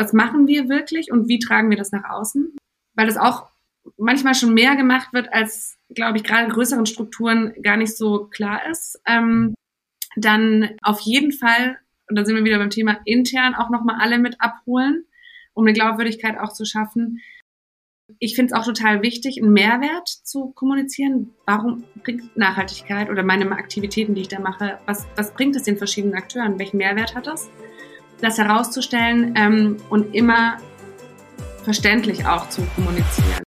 was machen wir wirklich und wie tragen wir das nach außen? Weil das auch manchmal schon mehr gemacht wird, als, glaube ich, gerade größeren Strukturen gar nicht so klar ist. Ähm, dann auf jeden Fall, und da sind wir wieder beim Thema intern, auch nochmal alle mit abholen, um eine Glaubwürdigkeit auch zu schaffen. Ich finde es auch total wichtig, einen Mehrwert zu kommunizieren. Warum bringt Nachhaltigkeit oder meine Aktivitäten, die ich da mache, was, was bringt es den verschiedenen Akteuren? Welchen Mehrwert hat das? Das herauszustellen ähm, und immer verständlich auch zu kommunizieren.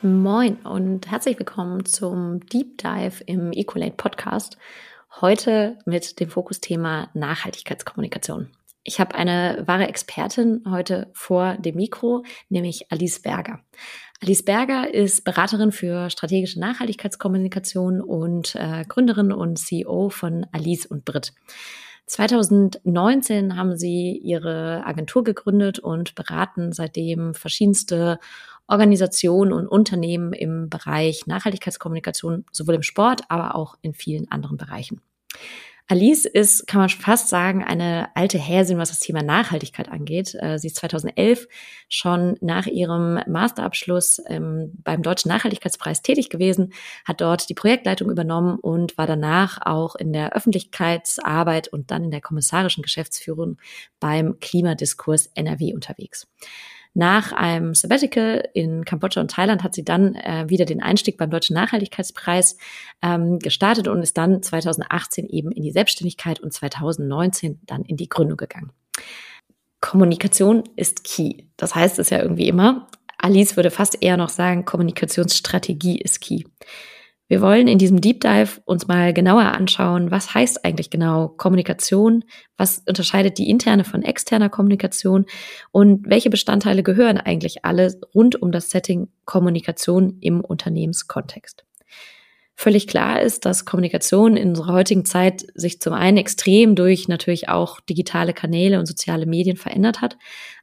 Moin und herzlich willkommen zum Deep Dive im Ecolate Podcast. Heute mit dem Fokusthema Nachhaltigkeitskommunikation. Ich habe eine wahre Expertin heute vor dem Mikro, nämlich Alice Berger. Alice Berger ist Beraterin für strategische Nachhaltigkeitskommunikation und äh, Gründerin und CEO von Alice und Brit. 2019 haben sie ihre Agentur gegründet und beraten seitdem verschiedenste Organisationen und Unternehmen im Bereich Nachhaltigkeitskommunikation, sowohl im Sport, aber auch in vielen anderen Bereichen. Alice ist, kann man fast sagen, eine alte Häsin, was das Thema Nachhaltigkeit angeht. Äh, sie ist 2011 schon nach ihrem Masterabschluss ähm, beim Deutschen Nachhaltigkeitspreis tätig gewesen, hat dort die Projektleitung übernommen und war danach auch in der Öffentlichkeitsarbeit und dann in der kommissarischen Geschäftsführung beim Klimadiskurs NRW unterwegs. Nach einem Sabbatical in Kambodscha und Thailand hat sie dann äh, wieder den Einstieg beim Deutschen Nachhaltigkeitspreis ähm, gestartet und ist dann 2018 eben in die Selbstständigkeit und 2019 dann in die Gründung gegangen. Kommunikation ist key. Das heißt es ja irgendwie immer. Alice würde fast eher noch sagen, Kommunikationsstrategie ist key. Wir wollen in diesem Deep Dive uns mal genauer anschauen, was heißt eigentlich genau Kommunikation, was unterscheidet die interne von externer Kommunikation und welche Bestandteile gehören eigentlich alle rund um das Setting Kommunikation im Unternehmenskontext. Völlig klar ist, dass Kommunikation in unserer heutigen Zeit sich zum einen extrem durch natürlich auch digitale Kanäle und soziale Medien verändert hat,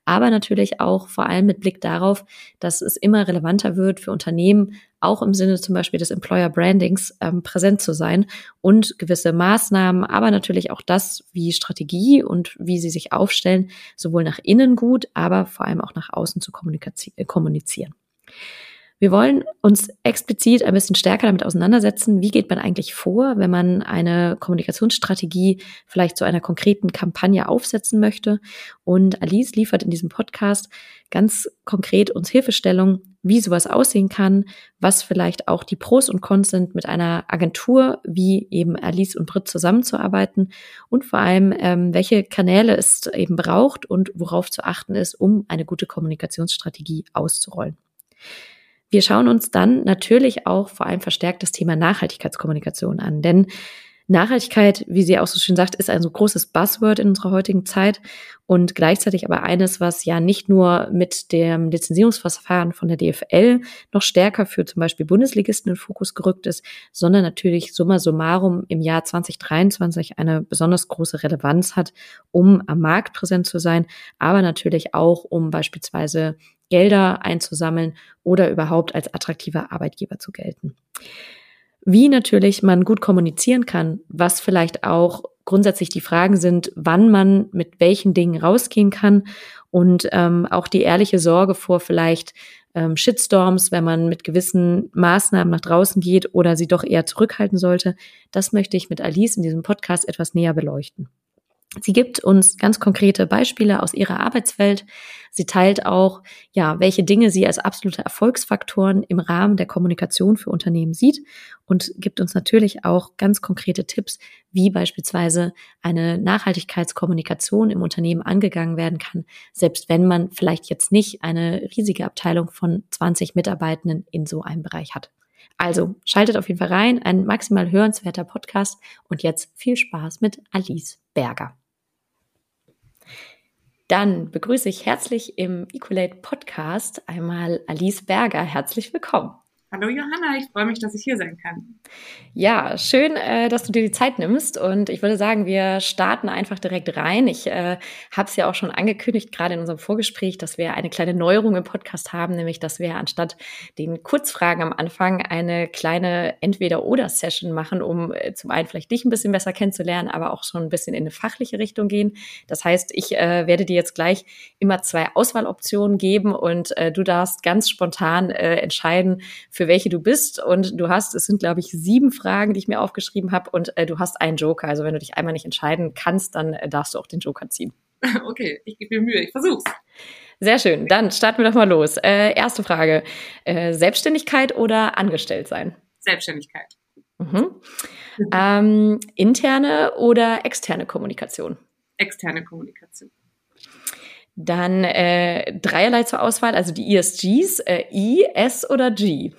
aber natürlich auch vor allem mit Blick darauf, dass es immer relevanter wird für Unternehmen, auch im Sinne zum Beispiel des Employer Brandings ähm, präsent zu sein und gewisse Maßnahmen, aber natürlich auch das, wie Strategie und wie sie sich aufstellen, sowohl nach innen gut, aber vor allem auch nach außen zu kommunizieren. Wir wollen uns explizit ein bisschen stärker damit auseinandersetzen, wie geht man eigentlich vor, wenn man eine Kommunikationsstrategie vielleicht zu einer konkreten Kampagne aufsetzen möchte. Und Alice liefert in diesem Podcast ganz konkret uns Hilfestellung, wie sowas aussehen kann, was vielleicht auch die Pros und Cons sind, mit einer Agentur wie eben Alice und Brit zusammenzuarbeiten und vor allem, ähm, welche Kanäle es eben braucht und worauf zu achten ist, um eine gute Kommunikationsstrategie auszurollen. Wir schauen uns dann natürlich auch vor allem verstärkt das Thema Nachhaltigkeitskommunikation an, denn Nachhaltigkeit, wie sie auch so schön sagt, ist ein so großes Buzzword in unserer heutigen Zeit und gleichzeitig aber eines, was ja nicht nur mit dem Lizenzierungsverfahren von der DFL noch stärker für zum Beispiel Bundesligisten in Fokus gerückt ist, sondern natürlich summa summarum im Jahr 2023 eine besonders große Relevanz hat, um am Markt präsent zu sein, aber natürlich auch, um beispielsweise Gelder einzusammeln oder überhaupt als attraktiver Arbeitgeber zu gelten. Wie natürlich man gut kommunizieren kann, was vielleicht auch grundsätzlich die Fragen sind, wann man mit welchen Dingen rausgehen kann und ähm, auch die ehrliche Sorge vor vielleicht ähm, Shitstorms, wenn man mit gewissen Maßnahmen nach draußen geht oder sie doch eher zurückhalten sollte. Das möchte ich mit Alice in diesem Podcast etwas näher beleuchten. Sie gibt uns ganz konkrete Beispiele aus ihrer Arbeitswelt. Sie teilt auch, ja, welche Dinge sie als absolute Erfolgsfaktoren im Rahmen der Kommunikation für Unternehmen sieht und gibt uns natürlich auch ganz konkrete Tipps, wie beispielsweise eine Nachhaltigkeitskommunikation im Unternehmen angegangen werden kann, selbst wenn man vielleicht jetzt nicht eine riesige Abteilung von 20 Mitarbeitenden in so einem Bereich hat. Also schaltet auf jeden Fall rein, ein maximal hörenswerter Podcast und jetzt viel Spaß mit Alice Berger. Dann begrüße ich herzlich im Ecolate Podcast einmal Alice Berger. Herzlich willkommen. Hallo Johanna, ich freue mich, dass ich hier sein kann. Ja, schön, äh, dass du dir die Zeit nimmst. Und ich würde sagen, wir starten einfach direkt rein. Ich äh, habe es ja auch schon angekündigt, gerade in unserem Vorgespräch, dass wir eine kleine Neuerung im Podcast haben, nämlich dass wir anstatt den Kurzfragen am Anfang eine kleine Entweder-Oder-Session machen, um äh, zum einen vielleicht dich ein bisschen besser kennenzulernen, aber auch schon ein bisschen in eine fachliche Richtung gehen. Das heißt, ich werde dir jetzt gleich immer zwei Auswahloptionen geben und du darfst ganz spontan entscheiden, für welche du bist. Und du hast, es sind, glaube ich, sieben Fragen, die ich mir aufgeschrieben habe. Und äh, du hast einen Joker. Also wenn du dich einmal nicht entscheiden kannst, dann äh, darfst du auch den Joker ziehen. Okay, ich gebe mir Mühe, ich versuch's. Sehr schön. Dann starten wir doch mal los. Äh, erste Frage. Äh, Selbstständigkeit oder Angestelltsein? Selbstständigkeit. Mhm. Ähm, interne oder externe Kommunikation? Externe Kommunikation. Dann äh, dreierlei zur Auswahl, also die ESGs, äh, I, S oder G.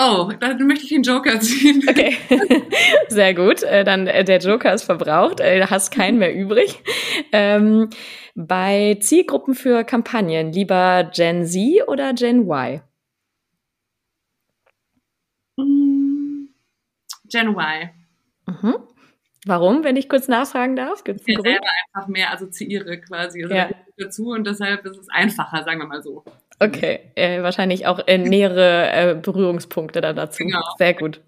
Oh, dann möchte ich den Joker ziehen. Okay, sehr gut. Äh, dann äh, der Joker ist verbraucht, äh, hast keinen mehr übrig. Ähm, bei Zielgruppen für Kampagnen lieber Gen Z oder Gen Y? Gen Y. Mhm. Warum, wenn ich kurz nachfragen darf? Gibt's ich selber einfach mehr assoziiere quasi also ja. dazu und deshalb ist es einfacher, sagen wir mal so. Okay, äh, wahrscheinlich auch äh, nähere äh, Berührungspunkte dann dazu. Genau. Sehr gut.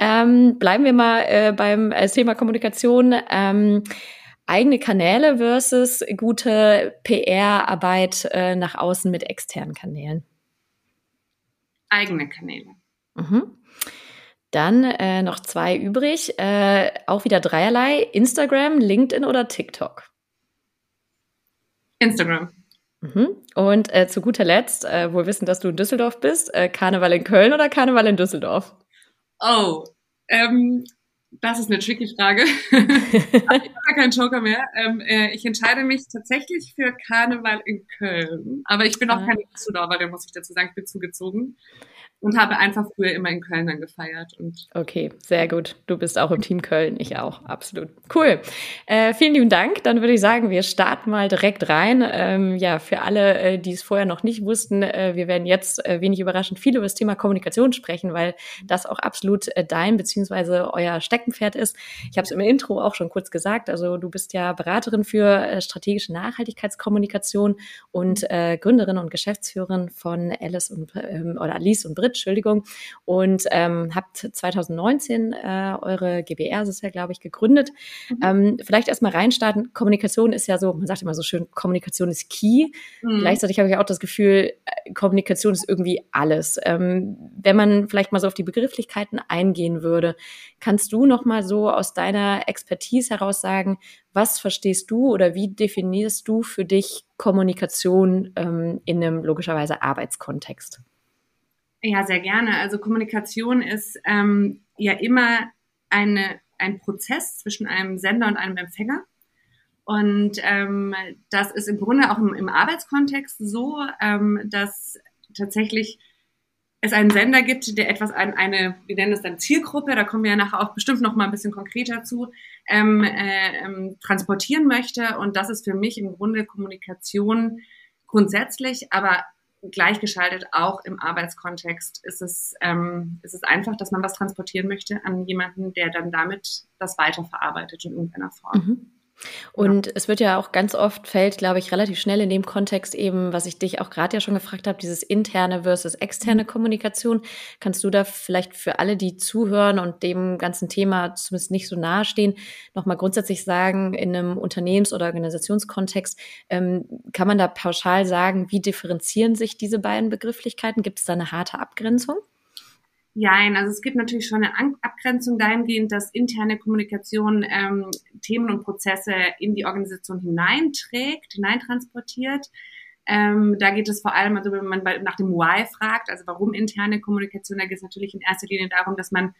Ähm, bleiben wir mal äh, beim äh, Thema Kommunikation. Ähm, eigene Kanäle versus gute PR-Arbeit äh, nach außen mit externen Kanälen. Eigene Kanäle. Mhm. Dann äh, noch zwei übrig. Äh, auch wieder dreierlei. Instagram, LinkedIn oder TikTok? Instagram. Mhm. Und äh, zu guter Letzt, äh, wohl wissen, dass du in Düsseldorf bist, äh, Karneval in Köln oder Karneval in Düsseldorf? Oh, ähm, das ist eine tricky Frage. ich habe keinen Joker mehr. Ähm, äh, ich entscheide mich tatsächlich für Karneval in Köln. Aber ich bin auch ah. keine Düsseldorfer, der muss ich dazu sagen, ich bin zugezogen und habe einfach früher immer in Köln dann gefeiert. Und okay, sehr gut. Du bist auch im Team Köln, ich auch, absolut. Cool. Äh, vielen lieben Dank. Dann würde ich sagen, wir starten mal direkt rein. Ähm, ja, für alle, äh, die es vorher noch nicht wussten, äh, wir werden jetzt äh, wenig überraschend viel über das Thema Kommunikation sprechen, weil das auch absolut äh, dein beziehungsweise euer Steckenpferd ist. Ich habe es im Intro auch schon kurz gesagt. Also du bist ja Beraterin für äh, strategische Nachhaltigkeitskommunikation und Gründerin und Geschäftsführerin von Alice und ähm, oder Alice und Brit Entschuldigung, und ähm, habt 2019 äh, eure GBR, das ist ja, glaube ich, gegründet. Mhm. Ähm, vielleicht erstmal reinstarten. Kommunikation ist ja so, man sagt immer so schön, Kommunikation ist key. Mhm. Gleichzeitig habe ich auch das Gefühl, äh, Kommunikation ist irgendwie alles. Ähm, wenn man vielleicht mal so auf die Begrifflichkeiten eingehen würde, kannst du noch mal so aus deiner Expertise heraus sagen, was verstehst du oder wie definierst du für dich Kommunikation ähm, in einem logischerweise Arbeitskontext? Ja, sehr gerne. Also Kommunikation ist ähm, ja immer eine, ein Prozess zwischen einem Sender und einem Empfänger. Und ähm, das ist im Grunde auch im, im Arbeitskontext so, ähm, dass tatsächlich es einen Sender gibt, der etwas an eine, wir nennen es dann Zielgruppe, da kommen wir ja nachher auch bestimmt noch mal ein bisschen konkreter zu, ähm, äh, ähm, transportieren möchte. Und das ist für mich im Grunde Kommunikation grundsätzlich, aber gleichgeschaltet, auch im Arbeitskontext ist es, ähm, ist es einfach, dass man was transportieren möchte an jemanden, der dann damit das weiterverarbeitet in irgendeiner Form. Mhm. Und ja. es wird ja auch ganz oft fällt, glaube ich, relativ schnell in dem Kontext eben, was ich dich auch gerade ja schon gefragt habe, dieses interne versus externe mhm. Kommunikation. Kannst du da vielleicht für alle, die zuhören und dem ganzen Thema zumindest nicht so nahe stehen, nochmal grundsätzlich sagen, in einem Unternehmens- oder Organisationskontext, ähm, kann man da pauschal sagen, wie differenzieren sich diese beiden Begrifflichkeiten? Gibt es da eine harte Abgrenzung? Nein, also es gibt natürlich schon eine Abgrenzung dahingehend, dass interne Kommunikation ähm, Themen und Prozesse in die Organisation hineinträgt, hineintransportiert. Ähm, da geht es vor allem, also wenn man nach dem Why fragt, also warum interne Kommunikation, da geht es natürlich in erster Linie darum, dass man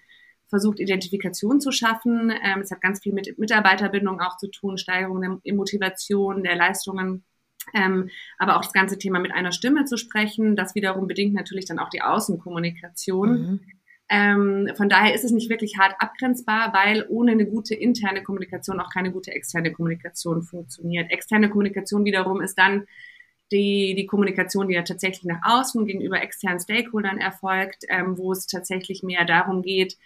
versucht, Identifikation zu schaffen. Ähm, es hat ganz viel mit Mitarbeiterbindung auch zu tun, Steigerung der Motivation, der Leistungen ähm, aber auch das ganze Thema mit einer Stimme zu sprechen, das wiederum bedingt natürlich dann auch die Außenkommunikation. Mhm. Ähm, von daher ist es nicht wirklich hart abgrenzbar, weil ohne eine gute interne Kommunikation auch keine gute externe Kommunikation funktioniert. Externe Kommunikation wiederum ist dann die, die Kommunikation, die ja tatsächlich nach außen gegenüber externen Stakeholdern erfolgt, ähm, wo es tatsächlich mehr darum geht,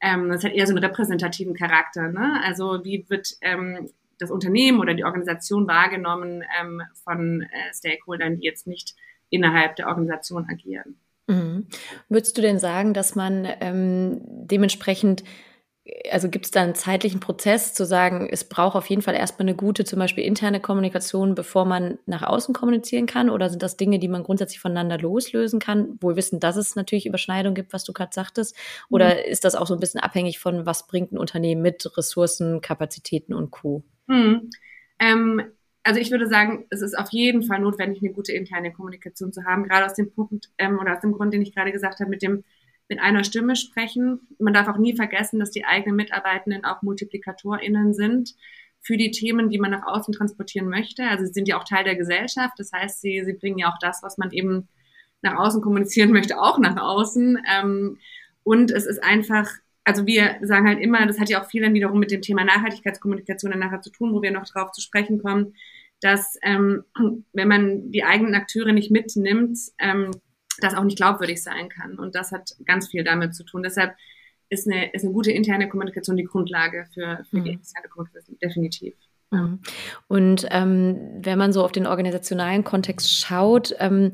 ähm, das hat eher so einen repräsentativen Charakter. Ne? Also wie wird ähm, das Unternehmen oder die Organisation wahrgenommen ähm, von äh, Stakeholdern, die jetzt nicht innerhalb der Organisation agieren. Mhm. Würdest du denn sagen, dass man ähm, dementsprechend also gibt es da einen zeitlichen Prozess zu sagen, es braucht auf jeden Fall erstmal eine gute, zum Beispiel interne Kommunikation, bevor man nach außen kommunizieren kann? Oder sind das Dinge, die man grundsätzlich voneinander loslösen kann, wohl wissen, dass es natürlich Überschneidung gibt, was du gerade sagtest? Oder mhm. ist das auch so ein bisschen abhängig von, was bringt ein Unternehmen mit Ressourcen, Kapazitäten und Co.? Mhm. Ähm, also ich würde sagen, es ist auf jeden Fall notwendig, eine gute interne Kommunikation zu haben, gerade aus dem Punkt ähm, oder aus dem Grund, den ich gerade gesagt habe, mit dem mit einer Stimme sprechen. Man darf auch nie vergessen, dass die eigenen Mitarbeitenden auch MultiplikatorInnen sind für die Themen, die man nach außen transportieren möchte. Also sie sind ja auch Teil der Gesellschaft. Das heißt, sie, sie bringen ja auch das, was man eben nach außen kommunizieren möchte, auch nach außen. Ähm, und es ist einfach, also wir sagen halt immer, das hat ja auch viel dann wiederum mit dem Thema Nachhaltigkeitskommunikation dann nachher zu tun, wo wir noch drauf zu sprechen kommen, dass ähm, wenn man die eigenen Akteure nicht mitnimmt, ähm, das auch nicht glaubwürdig sein kann. Und das hat ganz viel damit zu tun. Deshalb ist eine, ist eine gute interne Kommunikation die Grundlage für, für mhm. die externe Kommunikation, definitiv. Mhm. Und ähm, wenn man so auf den organisationalen Kontext schaut, ähm,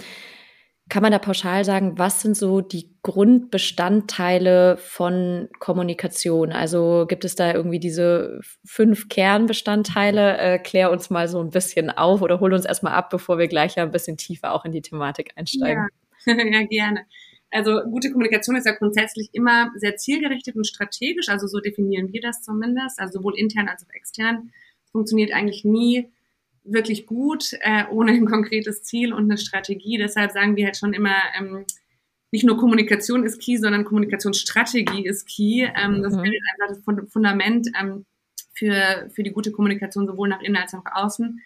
kann man da pauschal sagen, was sind so die Grundbestandteile von Kommunikation? Also gibt es da irgendwie diese fünf Kernbestandteile? Äh, klär uns mal so ein bisschen auf oder hol uns erstmal ab, bevor wir gleich ein bisschen tiefer auch in die Thematik einsteigen. Ja. ja, gerne. Also gute Kommunikation ist ja grundsätzlich immer sehr zielgerichtet und strategisch, also so definieren wir das zumindest, also sowohl intern als auch extern. Funktioniert eigentlich nie wirklich gut äh, ohne ein konkretes Ziel und eine Strategie. Deshalb sagen wir halt schon immer, ähm, nicht nur Kommunikation ist key, sondern Kommunikationsstrategie ist key. Ähm, mhm. Das ist einfach das Fundament ähm, für, für die gute Kommunikation sowohl nach innen als auch nach außen.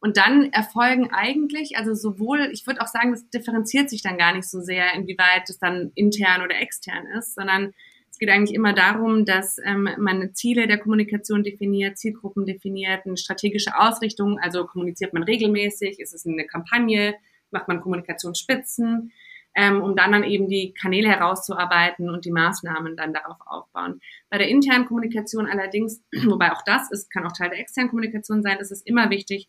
Und dann erfolgen eigentlich, also sowohl, ich würde auch sagen, das differenziert sich dann gar nicht so sehr, inwieweit es dann intern oder extern ist, sondern es geht eigentlich immer darum, dass ähm, man Ziele der Kommunikation definiert, Zielgruppen definiert, eine strategische Ausrichtung, also kommuniziert man regelmäßig, ist es eine Kampagne, macht man Kommunikationsspitzen, ähm, um dann dann eben die Kanäle herauszuarbeiten und die Maßnahmen dann darauf aufbauen. Bei der internen Kommunikation allerdings, wobei auch das ist, kann auch Teil der externen Kommunikation sein, ist es immer wichtig,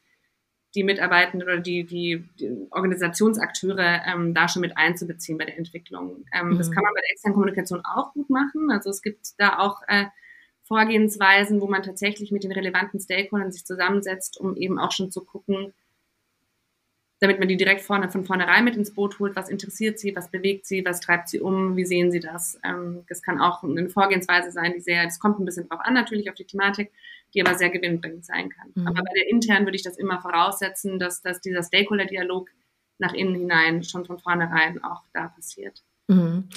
die Mitarbeitenden oder die, die, die Organisationsakteure ähm, da schon mit einzubeziehen bei der Entwicklung. Ähm, mhm. Das kann man bei der externen Kommunikation auch gut machen. Also es gibt da auch äh, Vorgehensweisen, wo man tatsächlich mit den relevanten Stakeholdern sich zusammensetzt, um eben auch schon zu gucken, damit man die direkt vorne von vornherein mit ins Boot holt. Was interessiert sie? Was bewegt sie? Was treibt sie um? Wie sehen sie das? Ähm, das kann auch eine Vorgehensweise sein, die sehr, das kommt ein bisschen drauf an, natürlich auf die Thematik, die aber sehr gewinnbringend sein kann. Mhm. Aber bei der intern würde ich das immer voraussetzen, dass, dass dieser Stakeholder-Dialog nach innen hinein schon von vornherein auch da passiert. Mhm.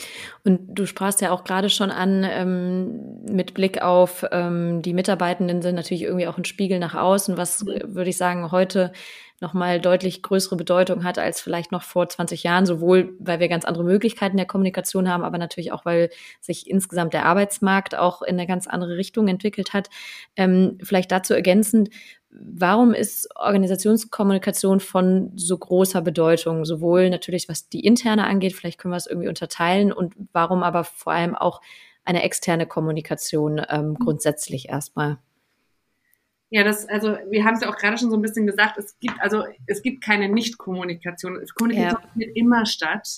Und du sprachst ja auch gerade schon an, ähm, mit Blick auf ähm, die Mitarbeitenden sind natürlich irgendwie auch ein Spiegel nach außen, was, mhm. würde ich sagen, heute nochmal deutlich größere Bedeutung hat als vielleicht noch vor 20 Jahren, sowohl weil wir ganz andere Möglichkeiten der Kommunikation haben, aber natürlich auch, weil sich insgesamt der Arbeitsmarkt auch in eine ganz andere Richtung entwickelt hat. Ähm, vielleicht dazu ergänzend, warum ist Organisationskommunikation von so großer Bedeutung, sowohl natürlich was die interne angeht, vielleicht können wir es irgendwie unterteilen und warum aber vor allem auch eine externe Kommunikation ähm, grundsätzlich erstmal? Ja, das, also wir haben es ja auch gerade schon so ein bisschen gesagt, es gibt, also es gibt keine Nicht-Kommunikation. Kommunikation ja. findet immer statt.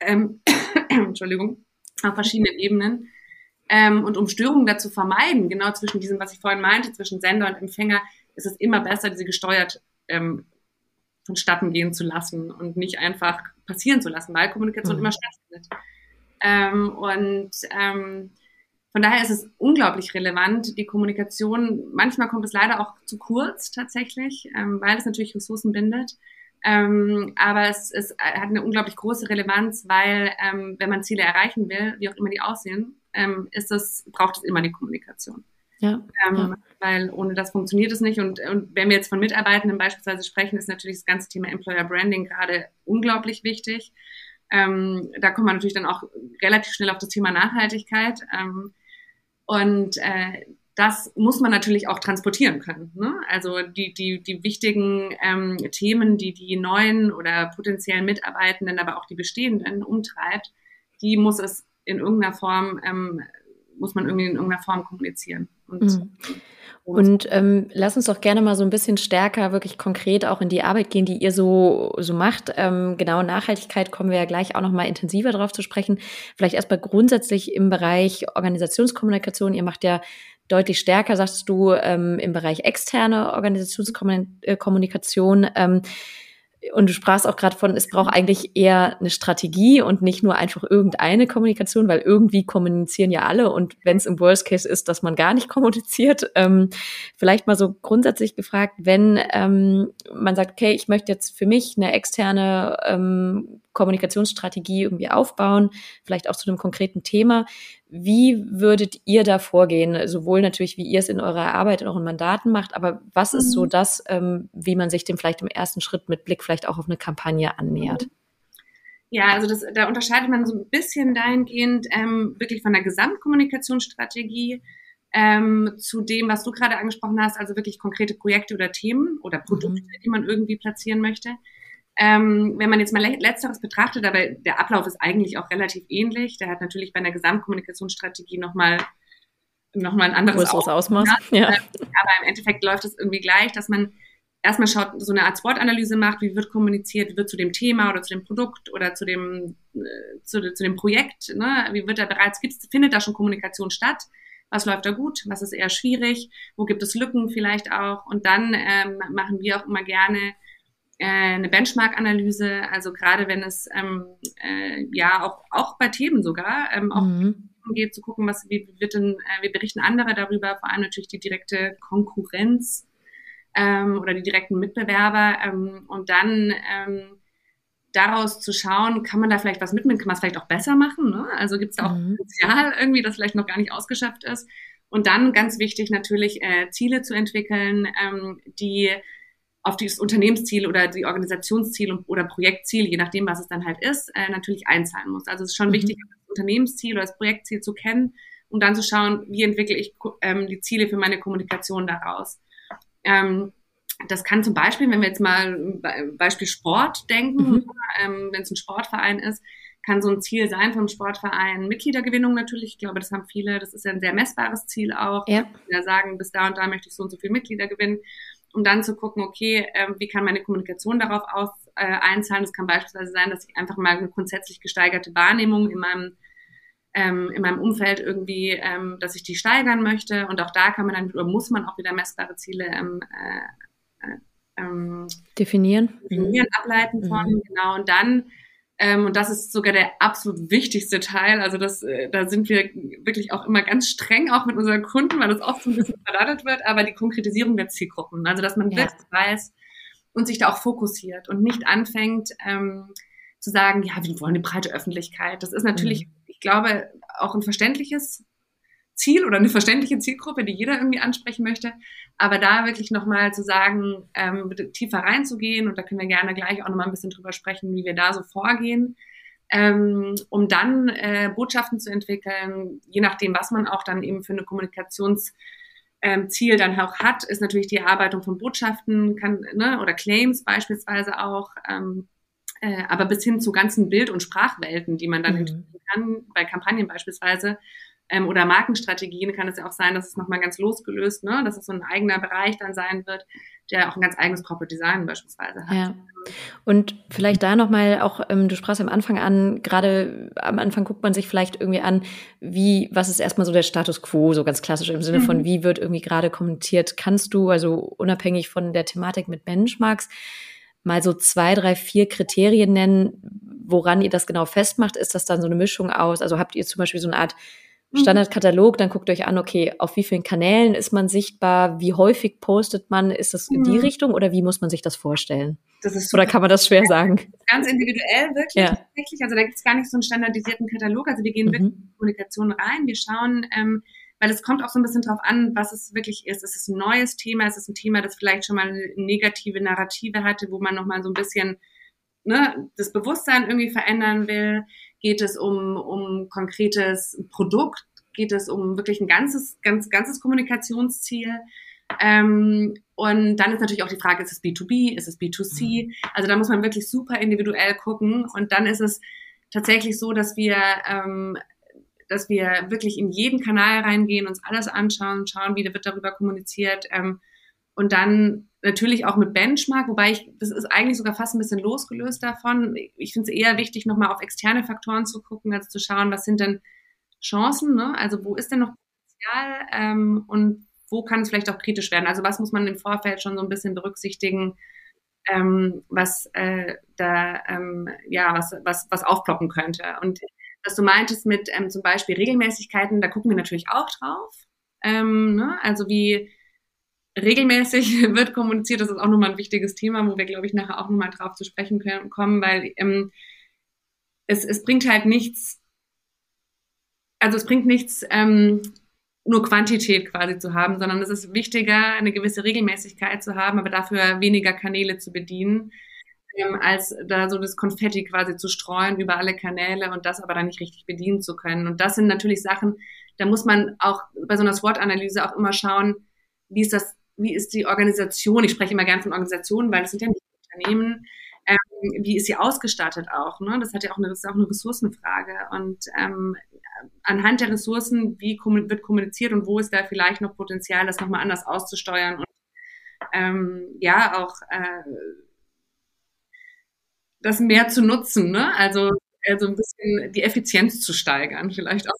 Ähm, Entschuldigung, auf verschiedenen Ebenen. Ähm, und um Störungen dazu vermeiden, genau zwischen diesem, was ich vorhin meinte, zwischen Sender und Empfänger, ist es immer besser, diese gesteuert ähm, vonstatten gehen zu lassen und nicht einfach passieren zu lassen, weil Kommunikation mhm. immer stattfindet. Ähm, und ähm, von daher ist es unglaublich relevant, die Kommunikation. Manchmal kommt es leider auch zu kurz tatsächlich, ähm, weil es natürlich Ressourcen bindet. Ähm, aber es, es hat eine unglaublich große Relevanz, weil ähm, wenn man Ziele erreichen will, wie auch immer die aussehen, ähm, ist es, braucht es immer die Kommunikation. Ja, ähm, ja. Weil ohne das funktioniert es nicht. Und, und wenn wir jetzt von Mitarbeitenden beispielsweise sprechen, ist natürlich das ganze Thema Employer Branding gerade unglaublich wichtig. Ähm, da kommt man natürlich dann auch relativ schnell auf das Thema Nachhaltigkeit. Ähm, und äh, das muss man natürlich auch transportieren können. Ne? Also die, die, die wichtigen ähm, Themen, die die neuen oder potenziellen Mitarbeitenden, aber auch die bestehenden umtreibt, die muss es in irgendeiner Form, ähm, muss man irgendwie in irgendeiner Form kommunizieren. Und, mhm. Und ähm, lass uns doch gerne mal so ein bisschen stärker, wirklich konkret auch in die Arbeit gehen, die ihr so, so macht. Ähm, genau, Nachhaltigkeit kommen wir ja gleich auch noch mal intensiver drauf zu sprechen. Vielleicht erstmal grundsätzlich im Bereich Organisationskommunikation. Ihr macht ja deutlich stärker, sagst du, ähm, im Bereich externe Organisationskommunikation. Ähm, und du sprachst auch gerade von, es braucht eigentlich eher eine Strategie und nicht nur einfach irgendeine Kommunikation, weil irgendwie kommunizieren ja alle und wenn es im Worst Case ist, dass man gar nicht kommuniziert. Ähm, vielleicht mal so grundsätzlich gefragt, wenn ähm, man sagt, okay, ich möchte jetzt für mich eine externe ähm, Kommunikationsstrategie irgendwie aufbauen, vielleicht auch zu einem konkreten Thema. Wie würdet ihr da vorgehen? Sowohl natürlich, wie ihr es in eurer Arbeit, in euren Mandaten macht, aber was ist so mhm. das, ähm, wie man sich dem vielleicht im ersten Schritt mit Blick vielleicht auch auf eine Kampagne annähert? Ja, also das, da unterscheidet man so ein bisschen dahingehend ähm, wirklich von der Gesamtkommunikationsstrategie ähm, zu dem, was du gerade angesprochen hast, also wirklich konkrete Projekte oder Themen oder Produkte, mhm. die man irgendwie platzieren möchte. Ähm, wenn man jetzt mal letzteres betrachtet, aber der Ablauf ist eigentlich auch relativ ähnlich. Der hat natürlich bei einer Gesamtkommunikationsstrategie nochmal noch mal ein anderes Ausmaß. Ausmaß. Ja. Aber im Endeffekt läuft es irgendwie gleich, dass man erstmal schaut, so eine Art SWOT-Analyse macht, wie wird kommuniziert, wie wird zu dem Thema oder zu dem Produkt oder zu dem, äh, zu, zu, dem Projekt, ne? wie wird da bereits, gibt's, findet da schon Kommunikation statt? Was läuft da gut? Was ist eher schwierig? Wo gibt es Lücken vielleicht auch? Und dann ähm, machen wir auch immer gerne eine Benchmark-Analyse, also gerade wenn es ähm, äh, ja auch, auch bei Themen sogar ähm, auch mhm. geht zu gucken, was wie wird denn, äh, wie berichten andere darüber, vor allem natürlich die direkte Konkurrenz ähm, oder die direkten Mitbewerber ähm, und dann ähm, daraus zu schauen, kann man da vielleicht was mitnehmen, kann man es vielleicht auch besser machen, ne? also gibt es da auch mhm. Potenzial irgendwie, das vielleicht noch gar nicht ausgeschöpft ist und dann ganz wichtig natürlich äh, Ziele zu entwickeln, ähm, die auf das Unternehmensziel oder die Organisationsziel oder Projektziel, je nachdem, was es dann halt ist, äh, natürlich einzahlen muss. Also es ist schon mhm. wichtig, das Unternehmensziel oder das Projektziel zu kennen, um dann zu schauen, wie entwickle ich ähm, die Ziele für meine Kommunikation daraus. Ähm, das kann zum Beispiel, wenn wir jetzt mal Beispiel Sport denken, mhm. ähm, wenn es ein Sportverein ist, kann so ein Ziel sein vom Sportverein Mitgliedergewinnung natürlich. Ich glaube, das haben viele. Das ist ja ein sehr messbares Ziel auch. Ja. ja sagen, bis da und da möchte ich so und so viele Mitglieder gewinnen um dann zu gucken, okay, äh, wie kann meine Kommunikation darauf aus, äh, einzahlen. Das kann beispielsweise sein, dass ich einfach mal eine grundsätzlich gesteigerte Wahrnehmung in meinem ähm, in meinem Umfeld irgendwie, ähm, dass ich die steigern möchte. Und auch da kann man dann oder muss man auch wieder messbare Ziele ähm, äh, äh ähm, definieren, definieren, ableiten von. Mhm. Genau. Und dann ähm, und das ist sogar der absolut wichtigste Teil. Also das, äh, da sind wir wirklich auch immer ganz streng auch mit unseren Kunden, weil das oft so ein bisschen verladet wird, aber die Konkretisierung der Zielgruppen. Also dass man ja. wirklich weiß und sich da auch fokussiert und nicht anfängt ähm, zu sagen, ja, wir wollen eine breite Öffentlichkeit. Das ist natürlich, mhm. ich glaube, auch ein verständliches Ziel oder eine verständliche Zielgruppe, die jeder irgendwie ansprechen möchte. Aber da wirklich nochmal zu sagen, ähm, tiefer reinzugehen und da können wir gerne gleich auch nochmal ein bisschen drüber sprechen, wie wir da so vorgehen, ähm, um dann äh, Botschaften zu entwickeln, je nachdem, was man auch dann eben für eine Kommunikationsziel ähm, dann auch hat, ist natürlich die Erarbeitung von Botschaften kann, ne, oder Claims beispielsweise auch, ähm, äh, aber bis hin zu ganzen Bild- und Sprachwelten, die man dann mhm. entwickeln kann, bei Kampagnen beispielsweise, ähm, oder Markenstrategien kann es ja auch sein, dass es nochmal ganz losgelöst, ne, dass es so ein eigener Bereich dann sein wird, der auch ein ganz eigenes Corporate Design beispielsweise hat. Ja. Und vielleicht da nochmal auch, ähm, du sprachst am Anfang an, gerade am Anfang guckt man sich vielleicht irgendwie an, wie, was ist erstmal so der Status quo, so ganz klassisch im Sinne von, mhm. wie wird irgendwie gerade kommuniziert. Kannst du, also unabhängig von der Thematik mit Benchmarks, mal so zwei, drei, vier Kriterien nennen, woran ihr das genau festmacht? Ist das dann so eine Mischung aus? Also habt ihr zum Beispiel so eine Art. Standardkatalog, dann guckt euch an, okay, auf wie vielen Kanälen ist man sichtbar, wie häufig postet man, ist das in die mhm. Richtung oder wie muss man sich das vorstellen? Das ist oder kann man das schwer sagen? Ganz individuell wirklich ja. tatsächlich. Also da gibt es gar nicht so einen standardisierten Katalog. Also wir gehen mhm. wirklich in die Kommunikation rein. Wir schauen, ähm, weil es kommt auch so ein bisschen drauf an, was es wirklich ist. Ist es ein neues Thema? Ist es ein Thema, das vielleicht schon mal eine negative Narrative hatte, wo man nochmal so ein bisschen ne, das Bewusstsein irgendwie verändern will? Geht es um, um konkretes Produkt? geht es um wirklich ein ganzes, ganz, ganzes Kommunikationsziel. Ähm, und dann ist natürlich auch die Frage, ist es B2B, ist es B2C? Mhm. Also da muss man wirklich super individuell gucken. Und dann ist es tatsächlich so, dass wir, ähm, dass wir wirklich in jeden Kanal reingehen, uns alles anschauen, schauen, wie wird darüber kommuniziert. Ähm, und dann natürlich auch mit Benchmark, wobei ich, das ist eigentlich sogar fast ein bisschen losgelöst davon. Ich finde es eher wichtig, nochmal auf externe Faktoren zu gucken, als zu schauen, was sind denn Chancen, ne? Also wo ist denn noch Potenzial ähm, und wo kann es vielleicht auch kritisch werden? Also was muss man im Vorfeld schon so ein bisschen berücksichtigen, ähm, was äh, da ähm, ja was, was, was aufploppen könnte. Und was du meintest mit ähm, zum Beispiel Regelmäßigkeiten, da gucken wir natürlich auch drauf. Ähm, ne? Also wie regelmäßig wird kommuniziert, das ist auch nochmal ein wichtiges Thema, wo wir, glaube ich, nachher auch nochmal drauf zu sprechen können, kommen, weil ähm, es, es bringt halt nichts, also es bringt nichts, ähm, nur Quantität quasi zu haben, sondern es ist wichtiger, eine gewisse Regelmäßigkeit zu haben, aber dafür weniger Kanäle zu bedienen, ähm, als da so das Konfetti quasi zu streuen über alle Kanäle und das aber dann nicht richtig bedienen zu können. Und das sind natürlich Sachen, da muss man auch bei so einer SWOT-Analyse auch immer schauen, wie ist das, wie ist die Organisation? Ich spreche immer gern von Organisationen, weil das sind ja nicht Unternehmen, ähm, wie ist sie ausgestattet auch? Ne? Das hat ja auch eine, das ist auch eine Ressourcenfrage. Und ähm, anhand der Ressourcen, wie wird kommuniziert und wo ist da vielleicht noch Potenzial, das nochmal anders auszusteuern und ähm, ja auch äh, das mehr zu nutzen, ne? Also also ein bisschen die Effizienz zu steigern, vielleicht auch.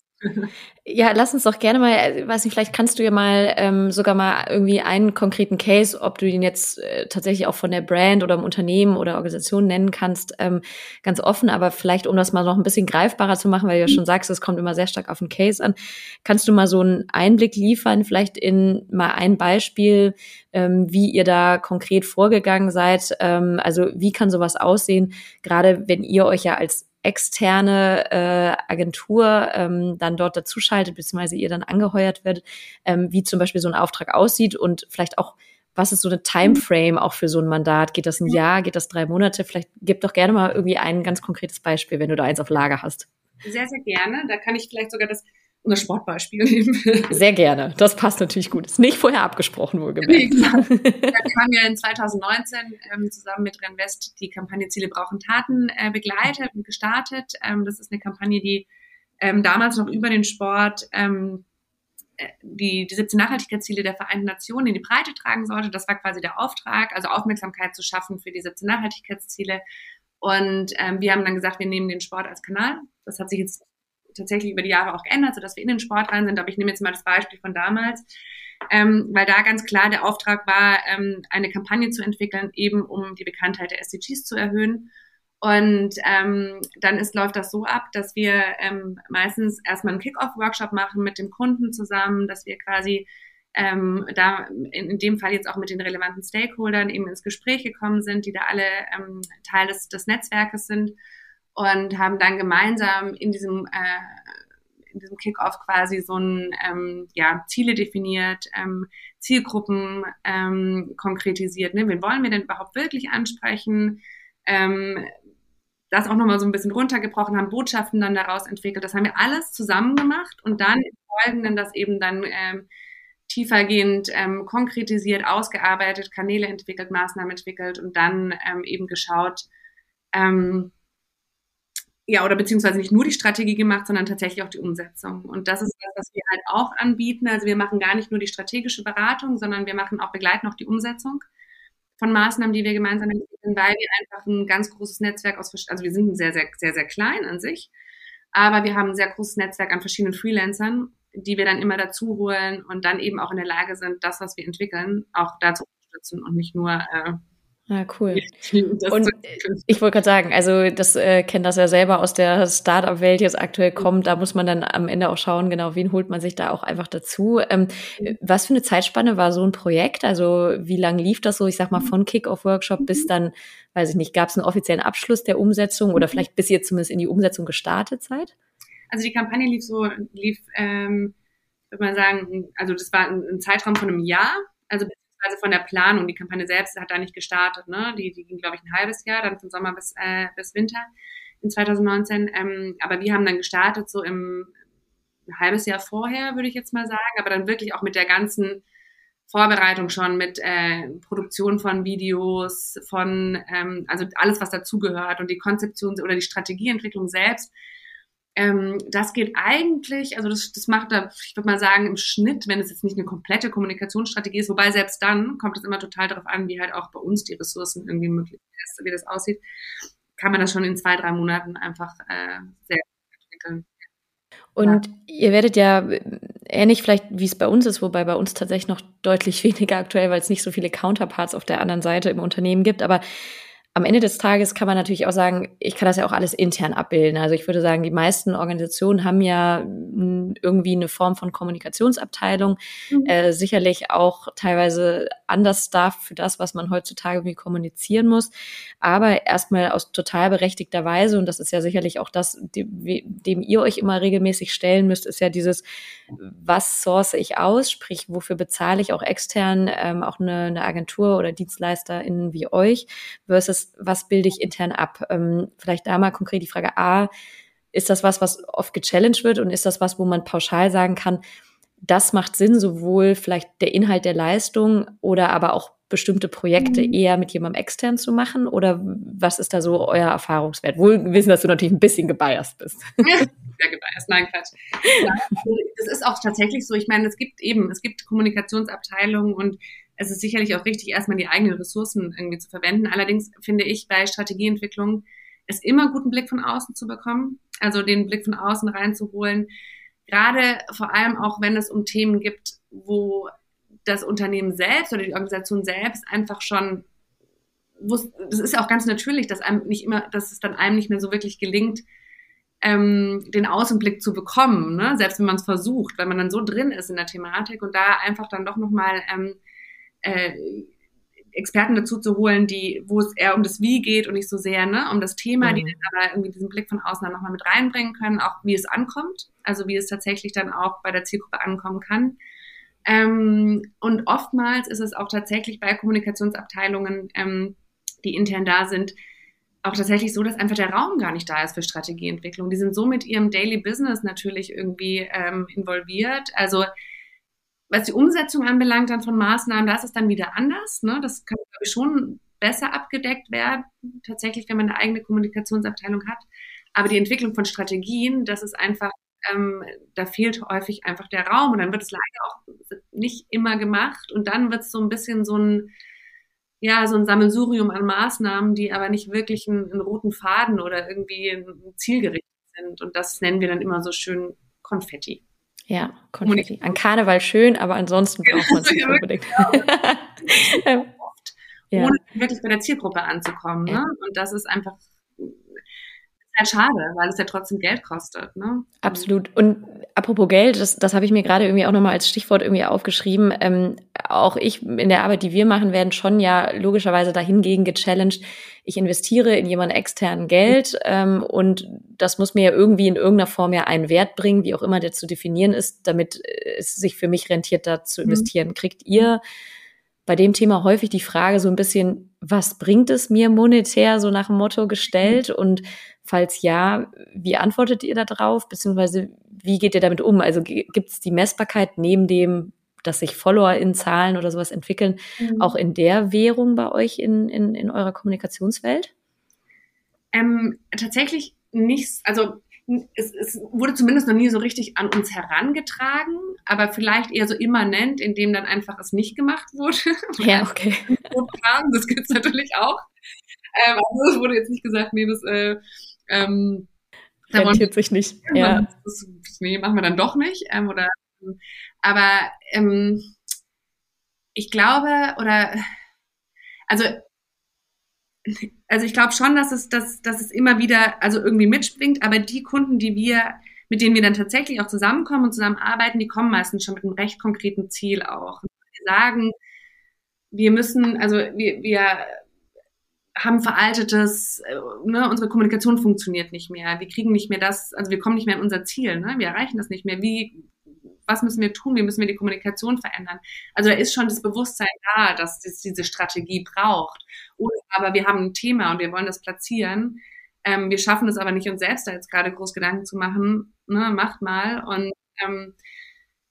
Ja, lass uns doch gerne mal, äh, weiß nicht, vielleicht kannst du ja mal ähm, sogar mal irgendwie einen konkreten Case, ob du ihn jetzt äh, tatsächlich auch von der Brand oder im Unternehmen oder Organisation nennen kannst, ähm, ganz offen, aber vielleicht, um das mal noch ein bisschen greifbarer zu machen, weil du ja mhm. schon sagst, es kommt immer sehr stark auf den Case an, kannst du mal so einen Einblick liefern, vielleicht in mal ein Beispiel, ähm, wie ihr da konkret vorgegangen seid, ähm, also wie kann sowas aussehen, gerade wenn ihr euch ja als externe äh, Agentur ähm, dann dort dazuschaltet, beziehungsweise ihr dann angeheuert werdet, ähm, wie zum Beispiel so ein Auftrag aussieht und vielleicht auch, was ist so eine Timeframe auch für so ein Mandat? Geht das ein Jahr? Geht das drei Monate? Vielleicht gib doch gerne mal irgendwie ein ganz konkretes Beispiel, wenn du da eins auf Lager hast. Sehr, sehr gerne. Da kann ich vielleicht sogar das unser Sportbeispiel nehmen. Sehr gerne. Das passt natürlich gut. Ist nicht vorher abgesprochen, wohlgemerkt. Nee, genau. Wir haben ja in 2019 ähm, zusammen mit Renvest die Kampagne Ziele brauchen Taten äh, begleitet und gestartet. Ähm, das ist eine Kampagne, die ähm, damals noch über den Sport ähm, äh, die, die 17 Nachhaltigkeitsziele der Vereinten Nationen in die Breite tragen sollte. Das war quasi der Auftrag, also Aufmerksamkeit zu schaffen für die 17 Nachhaltigkeitsziele. Und ähm, wir haben dann gesagt, wir nehmen den Sport als Kanal. Das hat sich jetzt tatsächlich über die Jahre auch geändert, sodass wir in den Sport rein sind. Aber ich nehme jetzt mal das Beispiel von damals, ähm, weil da ganz klar der Auftrag war, ähm, eine Kampagne zu entwickeln, eben um die Bekanntheit der SDGs zu erhöhen. Und ähm, dann ist, läuft das so ab, dass wir ähm, meistens erstmal einen Kick-Off-Workshop machen mit dem Kunden zusammen, dass wir quasi ähm, da in, in dem Fall jetzt auch mit den relevanten Stakeholdern eben ins Gespräch gekommen sind, die da alle ähm, Teil des, des Netzwerkes sind und haben dann gemeinsam in diesem äh, in diesem Kickoff quasi so ein ähm, ja, Ziele definiert, ähm, Zielgruppen ähm, konkretisiert. Ne? Wen wollen wir denn überhaupt wirklich ansprechen? Ähm, das auch nochmal so ein bisschen runtergebrochen, haben Botschaften dann daraus entwickelt. Das haben wir alles zusammen gemacht und dann im Folgenden das eben dann ähm, tiefergehend ähm, konkretisiert, ausgearbeitet, Kanäle entwickelt, Maßnahmen entwickelt und dann ähm, eben geschaut, ähm, ja, oder beziehungsweise nicht nur die Strategie gemacht, sondern tatsächlich auch die Umsetzung. Und das ist das, was wir halt auch anbieten. Also wir machen gar nicht nur die strategische Beratung, sondern wir machen auch begleiten auch die Umsetzung von Maßnahmen, die wir gemeinsam entwickeln, weil wir einfach ein ganz großes Netzwerk aus, also wir sind sehr, sehr, sehr, sehr klein an sich, aber wir haben ein sehr großes Netzwerk an verschiedenen Freelancern, die wir dann immer dazu holen und dann eben auch in der Lage sind, das, was wir entwickeln, auch da zu unterstützen und nicht nur äh, Ah, cool. Und ich wollte gerade sagen, also das äh, kennt das ja selber aus der Startup-Welt jetzt aktuell kommt. Da muss man dann am Ende auch schauen, genau, wen holt man sich da auch einfach dazu. Ähm, was für eine Zeitspanne war so ein Projekt? Also wie lange lief das so, ich sag mal, von Kick-Off-Workshop bis dann, weiß ich nicht, gab es einen offiziellen Abschluss der Umsetzung oder vielleicht bis ihr zumindest in die Umsetzung gestartet seid? Also die Kampagne lief so, lief, ähm, würde man sagen, also das war ein, ein Zeitraum von einem Jahr, also bis beziehungsweise von der Planung. Die Kampagne selbst hat da nicht gestartet. Ne? Die, die ging, glaube ich, ein halbes Jahr, dann von Sommer bis, äh, bis Winter in 2019. Ähm, aber wir haben dann gestartet so im ein halbes Jahr vorher, würde ich jetzt mal sagen, aber dann wirklich auch mit der ganzen Vorbereitung schon, mit äh, Produktion von Videos, von ähm, also alles, was dazugehört und die Konzeption oder die Strategieentwicklung selbst. Ähm, das geht eigentlich, also das, das macht da, ich würde mal sagen, im Schnitt, wenn es jetzt nicht eine komplette Kommunikationsstrategie ist, wobei selbst dann kommt es immer total darauf an, wie halt auch bei uns die Ressourcen irgendwie möglich ist, wie das aussieht, kann man das schon in zwei, drei Monaten einfach äh, sehr entwickeln. Und ja. ihr werdet ja ähnlich vielleicht, wie es bei uns ist, wobei bei uns tatsächlich noch deutlich weniger aktuell, weil es nicht so viele Counterparts auf der anderen Seite im Unternehmen gibt, aber am Ende des Tages kann man natürlich auch sagen, ich kann das ja auch alles intern abbilden. Also ich würde sagen, die meisten Organisationen haben ja hm, irgendwie eine Form von Kommunikationsabteilung, mhm. äh, sicherlich auch teilweise anders Staff für das, was man heutzutage irgendwie kommunizieren muss. Aber erstmal aus total berechtigter Weise, und das ist ja sicherlich auch das, dem ihr euch immer regelmäßig stellen müsst, ist ja dieses, was source ich aus, sprich, wofür bezahle ich auch extern ähm, auch eine, eine Agentur oder DienstleisterInnen wie euch versus was bilde ich intern ab? Ähm, vielleicht da mal konkret die Frage A, ist das was, was oft gechallenged wird und ist das was, wo man pauschal sagen kann, das macht Sinn, sowohl vielleicht der Inhalt der Leistung oder aber auch bestimmte Projekte mhm. eher mit jemandem extern zu machen? Oder was ist da so euer Erfahrungswert? Wohl wissen, dass du natürlich ein bisschen gebiased bist. Ja, gebiased, nein, Quatsch. Ja, das ist auch tatsächlich so. Ich meine, es gibt eben, es gibt Kommunikationsabteilungen und es ist sicherlich auch richtig, erstmal die eigenen Ressourcen irgendwie zu verwenden. Allerdings finde ich bei Strategieentwicklung es immer gut, einen Blick von außen zu bekommen, also den Blick von außen reinzuholen. Gerade vor allem auch, wenn es um Themen gibt, wo das Unternehmen selbst oder die Organisation selbst einfach schon, das ist ja auch ganz natürlich, dass einem nicht immer, dass es dann einem nicht mehr so wirklich gelingt, ähm, den Außenblick zu bekommen, ne? selbst wenn man es versucht, weil man dann so drin ist in der Thematik und da einfach dann doch nochmal ähm, äh, Experten dazu zu holen, die, wo es eher um das Wie geht und nicht so sehr ne, um das Thema, mhm. die dann aber irgendwie diesen Blick von außen dann nochmal mit reinbringen können, auch wie es ankommt, also wie es tatsächlich dann auch bei der Zielgruppe ankommen kann. Ähm, und oftmals ist es auch tatsächlich bei Kommunikationsabteilungen, ähm, die intern da sind, auch tatsächlich so, dass einfach der Raum gar nicht da ist für Strategieentwicklung. Die sind so mit ihrem Daily Business natürlich irgendwie ähm, involviert. Also was die Umsetzung anbelangt dann von Maßnahmen, da ist es dann wieder anders. Ne? Das kann, glaube ich, schon besser abgedeckt werden, tatsächlich, wenn man eine eigene Kommunikationsabteilung hat. Aber die Entwicklung von Strategien, das ist einfach, ähm, da fehlt häufig einfach der Raum und dann wird es leider auch nicht immer gemacht und dann wird es so ein bisschen so ein, ja, so ein Sammelsurium an Maßnahmen, die aber nicht wirklich einen, einen roten Faden oder irgendwie ein Zielgerichtet sind. Und das nennen wir dann immer so schön Konfetti. Ja, Konfetti. An Karneval schön, aber ansonsten braucht man es nicht unbedingt. Ja. Ohne wirklich bei der Zielgruppe anzukommen. Ne? Und das ist einfach halt schade, weil es ja trotzdem Geld kostet. Ne? Absolut. Und apropos Geld, das, das habe ich mir gerade irgendwie auch nochmal als Stichwort irgendwie aufgeschrieben. Ähm, auch ich in der Arbeit, die wir machen, werden schon ja logischerweise dahingegen gechallenged. Ich investiere in jemanden externen Geld ähm, und das muss mir ja irgendwie in irgendeiner Form ja einen Wert bringen, wie auch immer der zu definieren ist, damit es sich für mich rentiert, da zu mhm. investieren. Kriegt ihr bei dem Thema häufig die Frage so ein bisschen, was bringt es mir monetär, so nach dem Motto gestellt? Und falls ja, wie antwortet ihr da drauf? Beziehungsweise wie geht ihr damit um? Also gibt es die Messbarkeit neben dem, dass sich Follower in Zahlen oder sowas entwickeln, mhm. auch in der Währung bei euch in, in, in eurer Kommunikationswelt? Ähm, tatsächlich nichts, also es, es wurde zumindest noch nie so richtig an uns herangetragen, aber vielleicht eher so immanent, indem dann einfach es nicht gemacht wurde. Ja, okay. Das gibt es natürlich auch. Ähm, also es wurde jetzt nicht gesagt, nee, das äh, ähm, da rentiert sich nicht. Ja. Das, das, nee, machen wir dann doch nicht. Ähm, oder, aber ähm, ich glaube, oder also also ich glaube schon, dass es, dass, dass es immer wieder also irgendwie mitspringt, aber die Kunden, die wir, mit denen wir dann tatsächlich auch zusammenkommen und zusammenarbeiten, die kommen meistens schon mit einem recht konkreten Ziel auch. Wir sagen, wir müssen, also wir, wir haben veraltetes, äh, ne, unsere Kommunikation funktioniert nicht mehr. Wir kriegen nicht mehr das, also wir kommen nicht mehr in unser Ziel, ne? wir erreichen das nicht mehr. Wie, was müssen wir tun? Wie müssen wir die Kommunikation verändern? Also da ist schon das Bewusstsein da, dass es diese Strategie braucht. Oder aber wir haben ein Thema und wir wollen das platzieren. Ähm, wir schaffen es aber nicht, uns selbst da jetzt gerade groß Gedanken zu machen. Ne, macht mal. Und Ähm,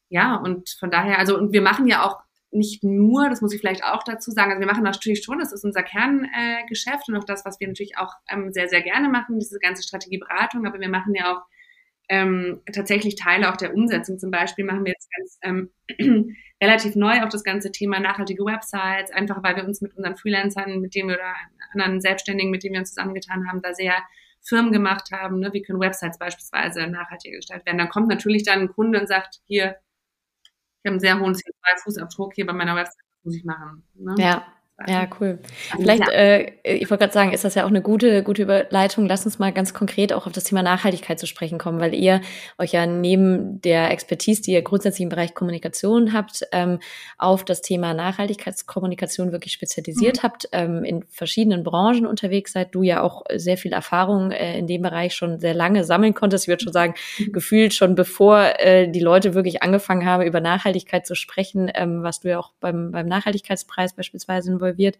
ja, und von daher, also und wir machen ja auch nicht nur, das muss ich vielleicht auch dazu sagen, also wir machen natürlich schon, das ist unser Kerngeschäft äh, und auch das, was wir natürlich auch ähm, sehr, sehr gerne machen, diese ganze Strategieberatung, aber wir machen ja auch ähm, tatsächlich Teile auch der Umsetzung. Zum Beispiel machen wir jetzt ganz ähm, relativ neu auch das ganze Thema nachhaltige Websites, einfach weil wir uns mit unseren Freelancern, mit denen wir oder anderen Selbstständigen, mit denen wir uns zusammengetan haben, da sehr Firmen gemacht haben. Ne? Wie können Websites beispielsweise nachhaltiger gestaltet werden? Dann kommt natürlich dann ein Kunde und sagt, hier, ich habe einen sehr hohen CO2-Fußabdruck hier bei meiner Website, muss ich machen? Ne? Ja. Ja, cool. Vielleicht, äh, ich wollte gerade sagen, ist das ja auch eine gute, gute Überleitung. Lass uns mal ganz konkret auch auf das Thema Nachhaltigkeit zu sprechen kommen, weil ihr euch ja neben der Expertise, die ihr grundsätzlich im Bereich Kommunikation habt, ähm, auf das Thema Nachhaltigkeitskommunikation wirklich spezialisiert mhm. habt, ähm, in verschiedenen Branchen unterwegs seid. Du ja auch sehr viel Erfahrung äh, in dem Bereich schon sehr lange sammeln konntest. Ich würde schon sagen, mhm. gefühlt schon bevor äh, die Leute wirklich angefangen haben, über Nachhaltigkeit zu sprechen, ähm, was du ja auch beim, beim Nachhaltigkeitspreis beispielsweise involviert.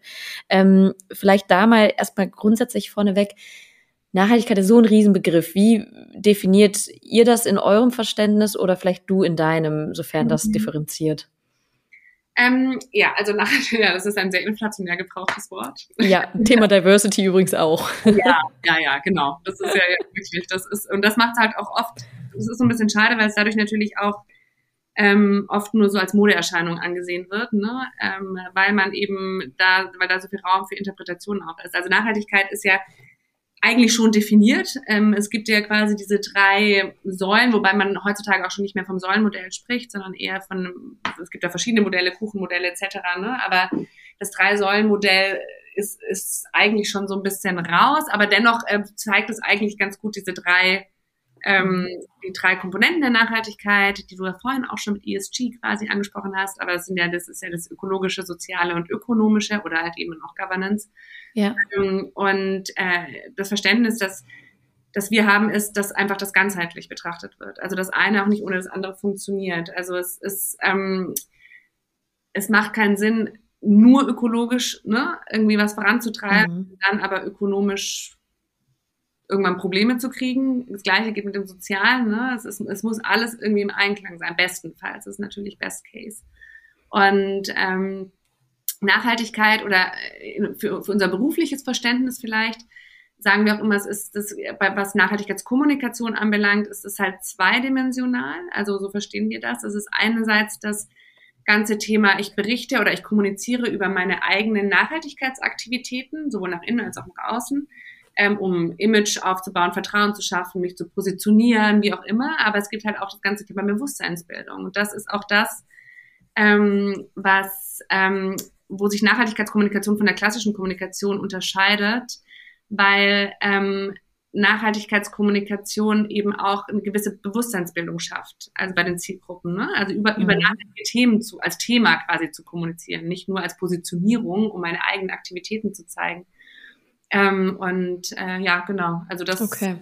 Ähm, vielleicht da mal erstmal grundsätzlich vorneweg. Nachhaltigkeit ist so ein Riesenbegriff. Wie definiert ihr das in eurem Verständnis oder vielleicht du in deinem, sofern das mhm. differenziert? Ähm, ja, also Nachhaltigkeit, ja, das ist ein sehr inflationär gebrauchtes Wort. Ja, Thema Diversity übrigens auch. Ja, ja, ja, genau. Das ist ja wirklich, das ist, und das macht halt auch oft, das ist so ein bisschen schade, weil es dadurch natürlich auch ähm, oft nur so als Modeerscheinung angesehen wird, ne? ähm, weil man eben da, weil da so viel Raum für Interpretationen auch ist. Also Nachhaltigkeit ist ja eigentlich schon definiert. Ähm, es gibt ja quasi diese drei Säulen, wobei man heutzutage auch schon nicht mehr vom Säulenmodell spricht, sondern eher von, es gibt ja verschiedene Modelle, Kuchenmodelle etc. Ne? Aber das Drei-Säulen-Modell ist, ist eigentlich schon so ein bisschen raus, aber dennoch äh, zeigt es eigentlich ganz gut diese drei ähm, die drei Komponenten der Nachhaltigkeit, die du ja vorhin auch schon mit ESG quasi angesprochen hast, aber das sind ja, das ist ja das ökologische, soziale und ökonomische oder halt eben auch Governance. Ja. Ähm, und äh, das Verständnis, dass das wir haben, ist, dass einfach das ganzheitlich betrachtet wird. Also das eine auch nicht ohne das andere funktioniert. Also es ist, ähm, es macht keinen Sinn, nur ökologisch ne, irgendwie was voranzutreiben, mhm. dann aber ökonomisch irgendwann Probleme zu kriegen. Das gleiche geht mit dem Sozialen. Ne? Es, ist, es muss alles irgendwie im Einklang sein, bestenfalls. Das ist natürlich Best Case. Und ähm, Nachhaltigkeit oder äh, für, für unser berufliches Verständnis vielleicht, sagen wir auch immer, es ist das, was Nachhaltigkeitskommunikation anbelangt, ist es halt zweidimensional. Also so verstehen wir das. Es ist einerseits das ganze Thema, ich berichte oder ich kommuniziere über meine eigenen Nachhaltigkeitsaktivitäten, sowohl nach innen als auch nach außen ähm, um Image aufzubauen, Vertrauen zu schaffen, mich zu positionieren, wie auch immer. Aber es gibt halt auch das ganze Thema Bewusstseinsbildung. Und das ist auch das, ähm, was, ähm, wo sich Nachhaltigkeitskommunikation von der klassischen Kommunikation unterscheidet, weil ähm, Nachhaltigkeitskommunikation eben auch eine gewisse Bewusstseinsbildung schafft, also bei den Zielgruppen, ne? also über, mhm. über nachhaltige Themen zu, als Thema quasi zu kommunizieren, nicht nur als Positionierung, um meine eigenen Aktivitäten zu zeigen. Ähm, und äh, ja, genau. Also das. Okay.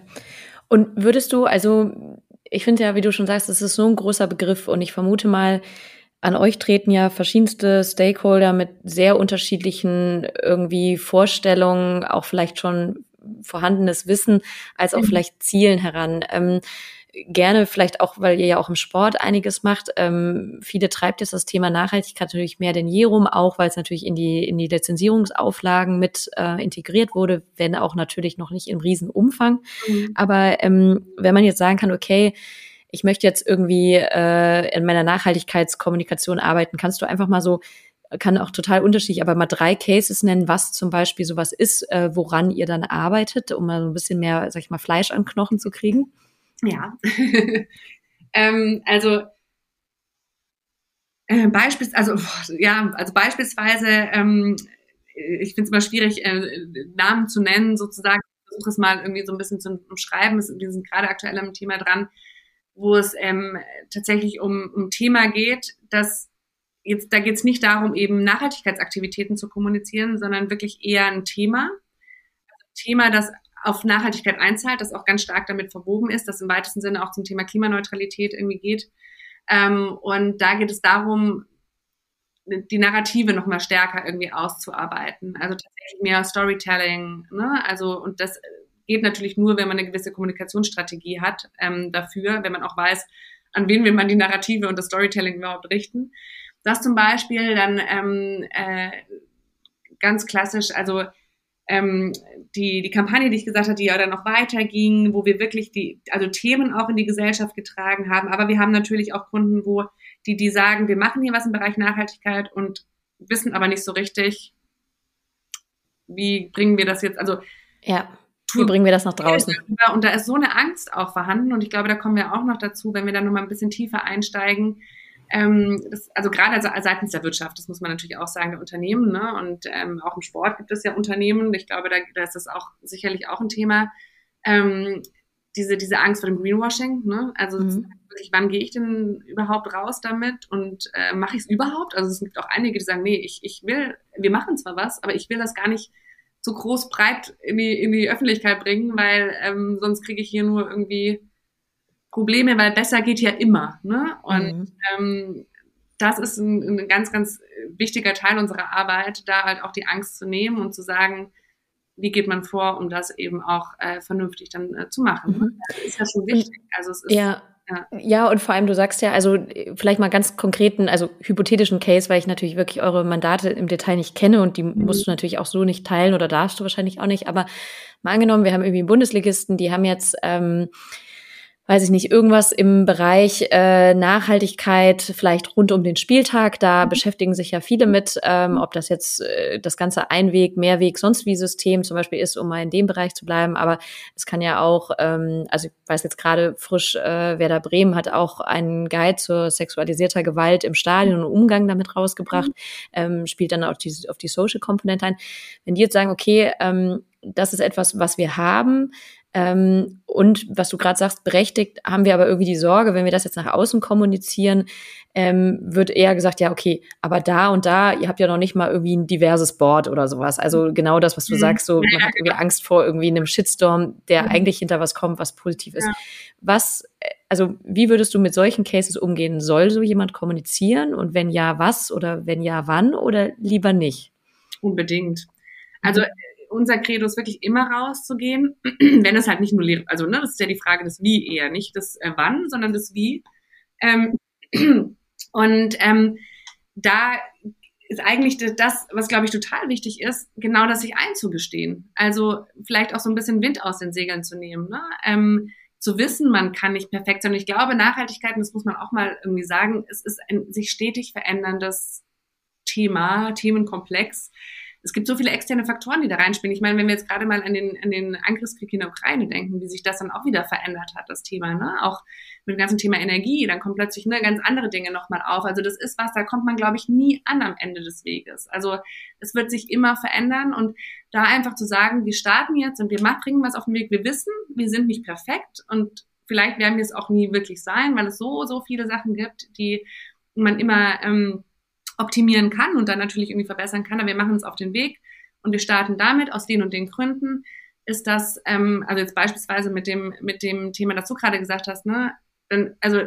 Und würdest du, also ich finde ja, wie du schon sagst, es ist so ein großer Begriff und ich vermute mal, an euch treten ja verschiedenste Stakeholder mit sehr unterschiedlichen irgendwie Vorstellungen, auch vielleicht schon vorhandenes Wissen, als auch mhm. vielleicht Zielen heran. Ähm, gerne, vielleicht auch, weil ihr ja auch im Sport einiges macht. Ähm, viele treibt jetzt das Thema Nachhaltigkeit natürlich mehr denn je rum, auch weil es natürlich in die, in die Lizenzierungsauflagen mit äh, integriert wurde, wenn auch natürlich noch nicht im Riesenumfang. Mhm. Aber ähm, wenn man jetzt sagen kann, okay, ich möchte jetzt irgendwie äh, in meiner Nachhaltigkeitskommunikation arbeiten, kannst du einfach mal so kann auch total unterschiedlich, aber mal drei Cases nennen, was zum Beispiel sowas ist, äh, woran ihr dann arbeitet, um mal so ein bisschen mehr, sag ich mal, Fleisch an Knochen zu kriegen. Ja. ähm, also äh, beispiels, also ja, also beispielsweise, ähm, ich finde es immer schwierig, äh, Namen zu nennen, sozusagen. Ich versuche es mal irgendwie so ein bisschen zu umschreiben. Wir sind gerade aktuell am Thema dran, wo es ähm, tatsächlich um um Thema geht, dass jetzt da geht es nicht darum, eben Nachhaltigkeitsaktivitäten zu kommunizieren, sondern wirklich eher ein Thema. Also Thema, das auf Nachhaltigkeit einzahlt, das auch ganz stark damit verwoben ist, das im weitesten Sinne auch zum Thema Klimaneutralität irgendwie geht. Ähm, und da geht es darum, die Narrative noch mal stärker irgendwie auszuarbeiten. Also tatsächlich mehr Storytelling. Ne? Also und das geht natürlich nur, wenn man eine gewisse Kommunikationsstrategie hat ähm, dafür, wenn man auch weiß, an wen will man die Narrative und das Storytelling überhaupt richten. Das zum Beispiel dann ähm, äh, ganz klassisch, also ähm, die, die Kampagne, die ich gesagt habe, die ja dann noch weiterging, wo wir wirklich die, also Themen auch in die Gesellschaft getragen haben. Aber wir haben natürlich auch Kunden, wo die, die sagen, wir machen hier was im Bereich Nachhaltigkeit und wissen aber nicht so richtig, wie bringen wir das jetzt, also ja. Wie bringen wir das nach draußen? Und da ist so eine Angst auch vorhanden. Und ich glaube, da kommen wir auch noch dazu, wenn wir dann nochmal ein bisschen tiefer einsteigen, ähm, das, also gerade seitens der Wirtschaft, das muss man natürlich auch sagen, der Unternehmen, ne? Und ähm, auch im Sport gibt es ja Unternehmen. Ich glaube, da, da ist das auch sicherlich auch ein Thema. Ähm, diese, diese Angst vor dem Greenwashing, ne? Also mhm. wirklich, wann gehe ich denn überhaupt raus damit und äh, mache ich es überhaupt? Also es gibt auch einige, die sagen, nee, ich, ich will, wir machen zwar was, aber ich will das gar nicht so groß breit in die, in die Öffentlichkeit bringen, weil ähm, sonst kriege ich hier nur irgendwie Probleme, weil besser geht ja immer. Ne? Und mhm. ähm, das ist ein, ein, ganz, ganz wichtiger Teil unserer Arbeit, da halt auch die Angst zu nehmen und zu sagen, wie geht man vor, um das eben auch äh, vernünftig dann äh, zu machen. Mhm. Das ist ja schon wichtig. Also es ist, ja. Ja. ja, und vor allem, du sagst ja, also vielleicht mal ganz konkreten, also hypothetischen Case, weil ich natürlich wirklich eure Mandate im Detail nicht kenne und die mhm. musst du natürlich auch so nicht teilen oder darfst du wahrscheinlich auch nicht. Aber mal angenommen, wir haben irgendwie Bundesligisten, die haben jetzt ähm, weiß ich nicht, irgendwas im Bereich äh, Nachhaltigkeit, vielleicht rund um den Spieltag. Da mhm. beschäftigen sich ja viele mit, ähm, ob das jetzt äh, das ganze Einweg, Mehrweg, sonst wie System zum Beispiel ist, um mal in dem Bereich zu bleiben. Aber es kann ja auch, ähm, also ich weiß jetzt gerade frisch, äh, Werder Bremen hat auch einen Guide zur sexualisierter Gewalt im Stadion und Umgang damit rausgebracht, mhm. ähm, spielt dann auf die, auf die Social-Komponente ein. Wenn die jetzt sagen, okay, ähm, das ist etwas, was wir haben, ähm, und was du gerade sagst, berechtigt, haben wir aber irgendwie die Sorge, wenn wir das jetzt nach außen kommunizieren, ähm, wird eher gesagt, ja, okay, aber da und da, ihr habt ja noch nicht mal irgendwie ein diverses Board oder sowas. Also genau das, was du mhm. sagst, so man hat irgendwie Angst vor irgendwie einem Shitstorm, der mhm. eigentlich hinter was kommt, was positiv ist. Ja. Was, also wie würdest du mit solchen Cases umgehen? Soll so jemand kommunizieren? Und wenn ja, was? Oder wenn ja, wann? Oder lieber nicht? Unbedingt. Also unser Credo ist wirklich immer rauszugehen, wenn es halt nicht nur Lehre, also ne, das ist ja die Frage des Wie eher, nicht das äh, Wann, sondern das Wie. Ähm, und ähm, da ist eigentlich das, was glaube ich total wichtig ist, genau das sich einzugestehen. Also vielleicht auch so ein bisschen Wind aus den Segeln zu nehmen. Ne? Ähm, zu wissen, man kann nicht perfekt sein. Ich glaube, Nachhaltigkeit, das muss man auch mal irgendwie sagen, es ist ein sich stetig veränderndes Thema, Themenkomplex es gibt so viele externe Faktoren, die da reinspielen. Ich meine, wenn wir jetzt gerade mal an den, an den Angriffskrieg in der Ukraine denken, wie sich das dann auch wieder verändert hat, das Thema, ne? Auch mit dem ganzen Thema Energie, dann kommen plötzlich ne, ganz andere Dinge nochmal auf. Also das ist was, da kommt man, glaube ich, nie an am Ende des Weges. Also es wird sich immer verändern und da einfach zu sagen, wir starten jetzt und wir bringen was auf den Weg. Wir wissen, wir sind nicht perfekt und vielleicht werden wir es auch nie wirklich sein, weil es so, so viele Sachen gibt, die man immer ähm, optimieren kann und dann natürlich irgendwie verbessern kann. Aber wir machen uns auf den Weg und wir starten damit aus den und den Gründen. Ist das, ähm, also jetzt beispielsweise mit dem, mit dem Thema, das du gerade gesagt hast, ne, dann, also,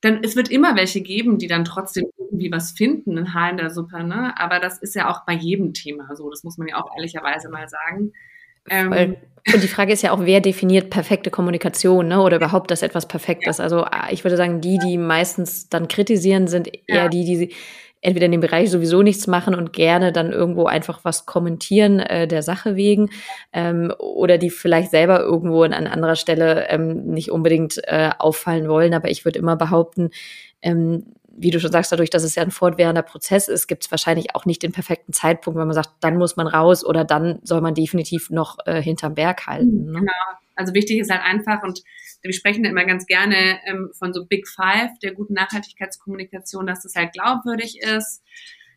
dann, es wird immer welche geben, die dann trotzdem irgendwie was finden, ein Haar in der Suppe, ne? Aber das ist ja auch bei jedem Thema so, das muss man ja auch ehrlicherweise mal sagen. Ähm, und die Frage ist ja auch, wer definiert perfekte Kommunikation, ne? Oder überhaupt, dass etwas perfekt ja. ist. Also ich würde sagen, die, die meistens dann kritisieren, sind eher ja. die, die entweder in dem Bereich sowieso nichts machen und gerne dann irgendwo einfach was kommentieren äh, der Sache wegen ähm, oder die vielleicht selber irgendwo an, an anderer Stelle ähm, nicht unbedingt äh, auffallen wollen. Aber ich würde immer behaupten, ähm, wie du schon sagst, dadurch, dass es ja ein fortwährender Prozess ist, gibt es wahrscheinlich auch nicht den perfekten Zeitpunkt, wenn man sagt, dann muss man raus oder dann soll man definitiv noch äh, hinterm Berg halten. Ne? Genau. Also wichtig ist halt einfach und wir sprechen immer ganz gerne ähm, von so Big Five der guten Nachhaltigkeitskommunikation, dass das halt glaubwürdig ist,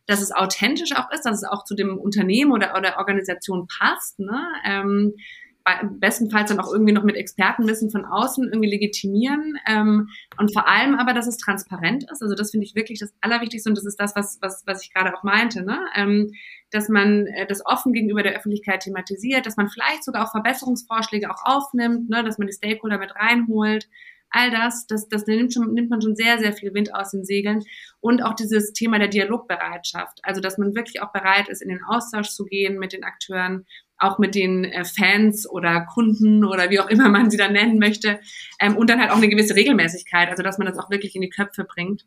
dass es authentisch auch ist, dass es auch zu dem Unternehmen oder, oder Organisation passt. Ne? Ähm, bestenfalls dann auch irgendwie noch mit Expertenwissen von außen irgendwie legitimieren ähm, und vor allem aber, dass es transparent ist. Also das finde ich wirklich das Allerwichtigste und das ist das, was, was, was ich gerade auch meinte, ne? ähm, dass man äh, das offen gegenüber der Öffentlichkeit thematisiert, dass man vielleicht sogar auch Verbesserungsvorschläge auch aufnimmt, ne? dass man die Stakeholder mit reinholt. All das, das, das nimmt, schon, nimmt man schon sehr, sehr viel Wind aus den Segeln. Und auch dieses Thema der Dialogbereitschaft. Also, dass man wirklich auch bereit ist, in den Austausch zu gehen mit den Akteuren, auch mit den äh, Fans oder Kunden oder wie auch immer man sie dann nennen möchte. Ähm, und dann halt auch eine gewisse Regelmäßigkeit, also dass man das auch wirklich in die Köpfe bringt.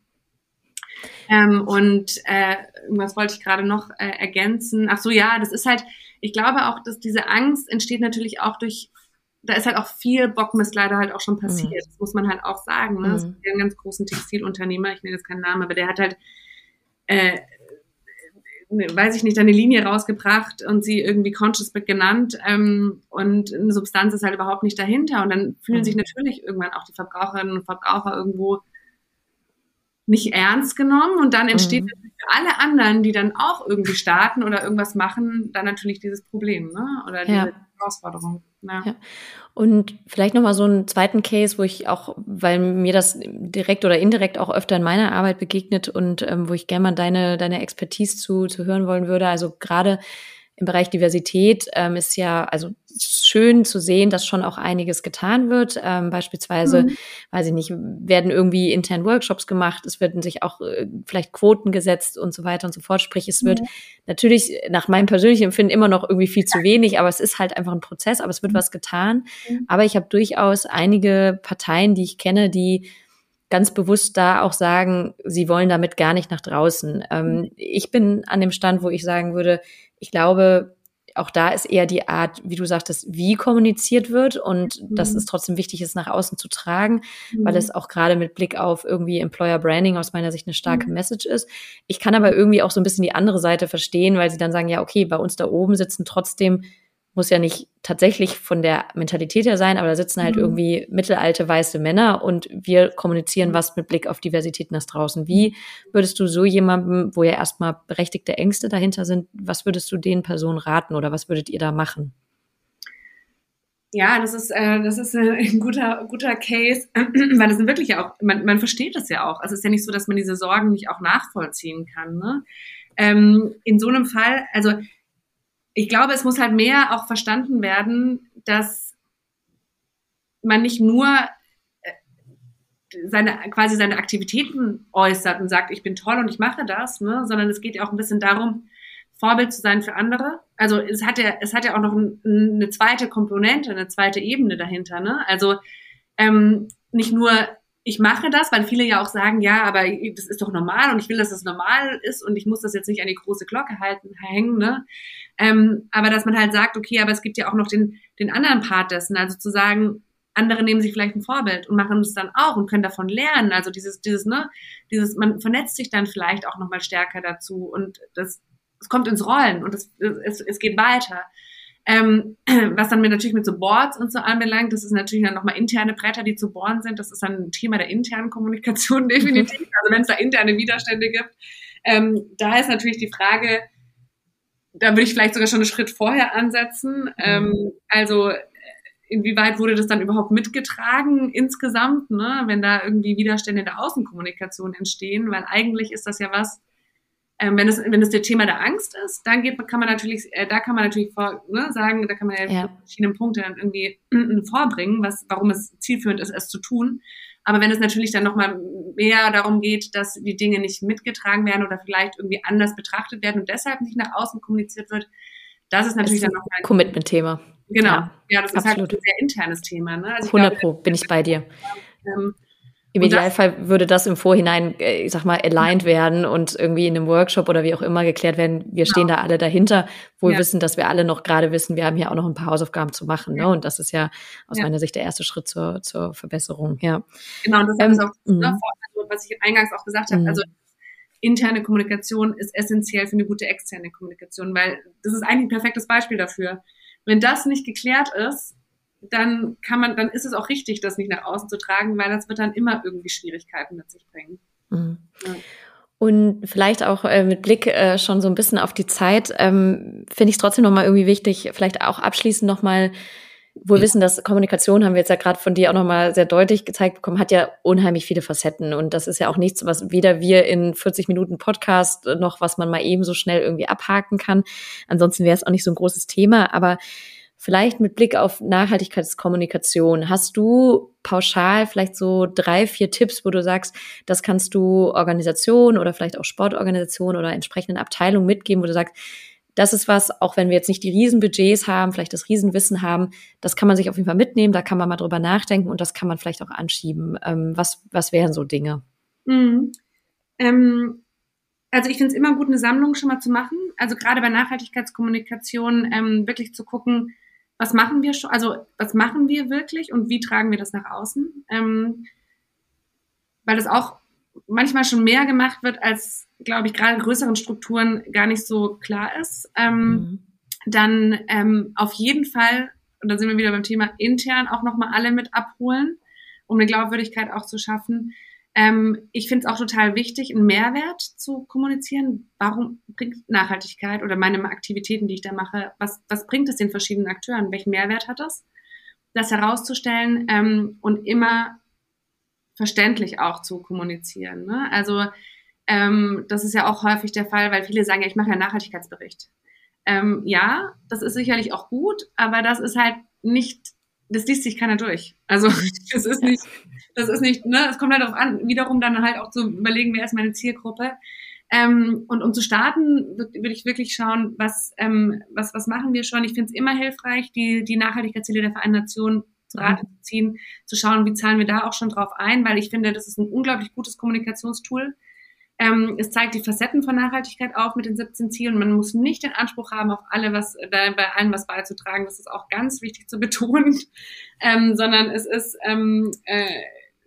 Ähm, und äh, was wollte ich gerade noch äh, ergänzen? Ach so, ja, das ist halt, ich glaube auch, dass diese Angst entsteht natürlich auch durch, da ist halt auch viel Bockmist leider halt auch schon passiert. Mhm. Das muss man halt auch sagen. Ne? Mhm. Es gibt einen ganz großen Textilunternehmer, ich nenne jetzt keinen Namen, aber der hat halt äh, weiß ich nicht, eine Linie rausgebracht und sie irgendwie Conscious genannt ähm, und eine Substanz ist halt überhaupt nicht dahinter. Und dann fühlen mhm. sich natürlich irgendwann auch die Verbraucherinnen und Verbraucher irgendwo nicht ernst genommen und dann entsteht mhm. für alle anderen, die dann auch irgendwie starten oder irgendwas machen, dann natürlich dieses Problem ne? oder diese ja. Herausforderung. Ja. ja. Und vielleicht nochmal so einen zweiten Case, wo ich auch, weil mir das direkt oder indirekt auch öfter in meiner Arbeit begegnet und ähm, wo ich gerne mal deine, deine Expertise zu, zu hören wollen würde. Also gerade im Bereich Diversität ähm, ist ja also schön zu sehen, dass schon auch einiges getan wird. Ähm, beispielsweise, mhm. weiß ich nicht, werden irgendwie intern Workshops gemacht, es werden sich auch äh, vielleicht Quoten gesetzt und so weiter und so fort. Sprich, es wird mhm. natürlich nach meinem persönlichen Empfinden immer noch irgendwie viel zu wenig, aber es ist halt einfach ein Prozess, aber es wird mhm. was getan. Mhm. Aber ich habe durchaus einige Parteien, die ich kenne, die ganz bewusst da auch sagen, sie wollen damit gar nicht nach draußen. Ähm, mhm. ich bin an dem Stand, wo ich sagen würde, ich glaube, auch da ist eher die Art, wie du sagtest, wie kommuniziert wird und mhm. dass es trotzdem wichtig ist, nach außen zu tragen, mhm. weil es auch gerade mit Blick auf irgendwie Employer Branding aus meiner Sicht eine starke mhm. Message ist. Ich kann aber irgendwie auch so ein bisschen die andere Seite verstehen, weil sie dann sagen, ja, okay, bei uns da oben sitzen trotzdem muss ja nicht tatsächlich von der Mentalität her sein, aber da sitzen halt mhm. irgendwie mittelalte weiße Männer und wir kommunizieren was mit Blick auf Diversität nach draußen. Wie würdest du so jemandem, wo ja erstmal berechtigte Ängste dahinter sind, was würdest du den Personen raten oder was würdet ihr da machen? Ja, das ist, äh, das ist äh, ein guter, guter Case, weil das sind wirklich ja auch, man, man versteht das ja auch. Also es ist ja nicht so, dass man diese Sorgen nicht auch nachvollziehen kann. Ne? Ähm, in so einem Fall, also ich glaube, es muss halt mehr auch verstanden werden, dass man nicht nur äh, seine quasi seine Aktivitäten äußert und sagt, ich bin toll und ich mache das, ne, sondern es geht ja auch ein bisschen darum, Vorbild zu sein für andere. Also es hat ja es hat ja auch noch ein, eine zweite Komponente, eine zweite Ebene dahinter, ne? Also ähm, nicht nur ich mache das, weil viele ja auch sagen, ja, aber das ist doch normal und ich will, dass das normal ist und ich muss das jetzt nicht an die große Glocke halten, hängen, ne? Ähm, aber dass man halt sagt, okay, aber es gibt ja auch noch den, den anderen Part dessen, also zu sagen, andere nehmen sich vielleicht ein Vorbild und machen es dann auch und können davon lernen. Also dieses, dieses, ne, dieses, man vernetzt sich dann vielleicht auch nochmal stärker dazu und das, es kommt ins Rollen und es, es, es geht weiter. Ähm, was dann mit, natürlich mit so Boards und so anbelangt, das ist natürlich dann nochmal interne Bretter, die zu bohren sind. Das ist dann ein Thema der internen Kommunikation definitiv. Also wenn es da interne Widerstände gibt. Ähm, da ist natürlich die Frage, da würde ich vielleicht sogar schon einen Schritt vorher ansetzen. Ähm, also inwieweit wurde das dann überhaupt mitgetragen insgesamt, ne? wenn da irgendwie Widerstände in der Außenkommunikation entstehen, weil eigentlich ist das ja was, ähm, wenn es wenn es der Thema der Angst ist, dann geht, kann man natürlich, äh, da kann man natürlich vor, ne, sagen, da kann man ja, ja. verschiedene Punkte dann irgendwie vorbringen, was, warum es zielführend ist, es zu tun. Aber wenn es natürlich dann nochmal mehr darum geht, dass die Dinge nicht mitgetragen werden oder vielleicht irgendwie anders betrachtet werden und deshalb nicht nach außen kommuniziert wird, das ist natürlich ist dann nochmal ein Commitment-Thema. Genau. Ja, ja das absolut. ist halt ein sehr internes Thema. Ne? Also 100 Pro, bin ich bei dir. Ähm, im Idealfall würde das im Vorhinein, äh, ich sag mal, aligned werden und irgendwie in einem Workshop oder wie auch immer geklärt werden. Wir stehen ja. da alle dahinter, wohl ja. wissen, dass wir alle noch gerade wissen, wir haben hier auch noch ein paar Hausaufgaben zu machen. Ne? Und das ist ja aus ja. meiner Sicht der erste Schritt zur, zur Verbesserung. Ja. Genau, und das ähm, ist auch ne, was ich eingangs auch gesagt habe. Mhm. Also interne Kommunikation ist essentiell für eine gute externe Kommunikation, weil das ist eigentlich ein perfektes Beispiel dafür. Wenn das nicht geklärt ist, dann kann man, dann ist es auch richtig, das nicht nach außen zu tragen, weil das wird dann immer irgendwie Schwierigkeiten mit sich bringen. Mhm. Ja. Und vielleicht auch äh, mit Blick äh, schon so ein bisschen auf die Zeit, ähm, finde ich es trotzdem nochmal irgendwie wichtig, vielleicht auch abschließend nochmal, wo wir wissen, dass Kommunikation, haben wir jetzt ja gerade von dir auch nochmal sehr deutlich gezeigt bekommen, hat ja unheimlich viele Facetten. Und das ist ja auch nichts, was weder wir in 40 Minuten Podcast noch was man mal eben so schnell irgendwie abhaken kann. Ansonsten wäre es auch nicht so ein großes Thema. Aber Vielleicht mit Blick auf Nachhaltigkeitskommunikation. Hast du pauschal vielleicht so drei, vier Tipps, wo du sagst, das kannst du Organisationen oder vielleicht auch Sportorganisationen oder entsprechenden Abteilungen mitgeben, wo du sagst, das ist was, auch wenn wir jetzt nicht die Riesenbudgets haben, vielleicht das Riesenwissen haben, das kann man sich auf jeden Fall mitnehmen, da kann man mal drüber nachdenken und das kann man vielleicht auch anschieben. Ähm, was, was wären so Dinge? Mhm. Ähm, also ich finde es immer gut, eine Sammlung schon mal zu machen. Also gerade bei Nachhaltigkeitskommunikation ähm, wirklich zu gucken, was machen wir schon, also was machen wir wirklich und wie tragen wir das nach außen? Ähm, weil das auch manchmal schon mehr gemacht wird, als, glaube ich, gerade größeren Strukturen gar nicht so klar ist. Ähm, mhm. Dann ähm, auf jeden Fall, und da sind wir wieder beim Thema intern, auch nochmal alle mit abholen, um eine Glaubwürdigkeit auch zu schaffen. Ähm, ich finde es auch total wichtig, einen Mehrwert zu kommunizieren. Warum bringt Nachhaltigkeit oder meine Aktivitäten, die ich da mache, was, was bringt es den verschiedenen Akteuren? Welchen Mehrwert hat das? Das herauszustellen ähm, und immer verständlich auch zu kommunizieren. Ne? Also ähm, das ist ja auch häufig der Fall, weil viele sagen, ja, ich mache ja einen Nachhaltigkeitsbericht. Ähm, ja, das ist sicherlich auch gut, aber das ist halt nicht, das liest sich keiner durch. Also das ist nicht, das ist nicht, ne, es kommt halt darauf an, wiederum dann halt auch zu überlegen, wer ist meine Zielgruppe. Ähm, und um zu starten, würde würd ich wirklich schauen, was, ähm, was, was machen wir schon. Ich finde es immer hilfreich, die, die Nachhaltigkeitsziele der Vereinten Nationen zu Rate zu ziehen, zu schauen, wie zahlen wir da auch schon drauf ein, weil ich finde, das ist ein unglaublich gutes Kommunikationstool. Ähm, es zeigt die Facetten von Nachhaltigkeit auf mit den 17 Zielen. Man muss nicht den Anspruch haben, auf alle was, bei allen was beizutragen. Das ist auch ganz wichtig zu betonen, ähm, sondern es ist ähm, äh,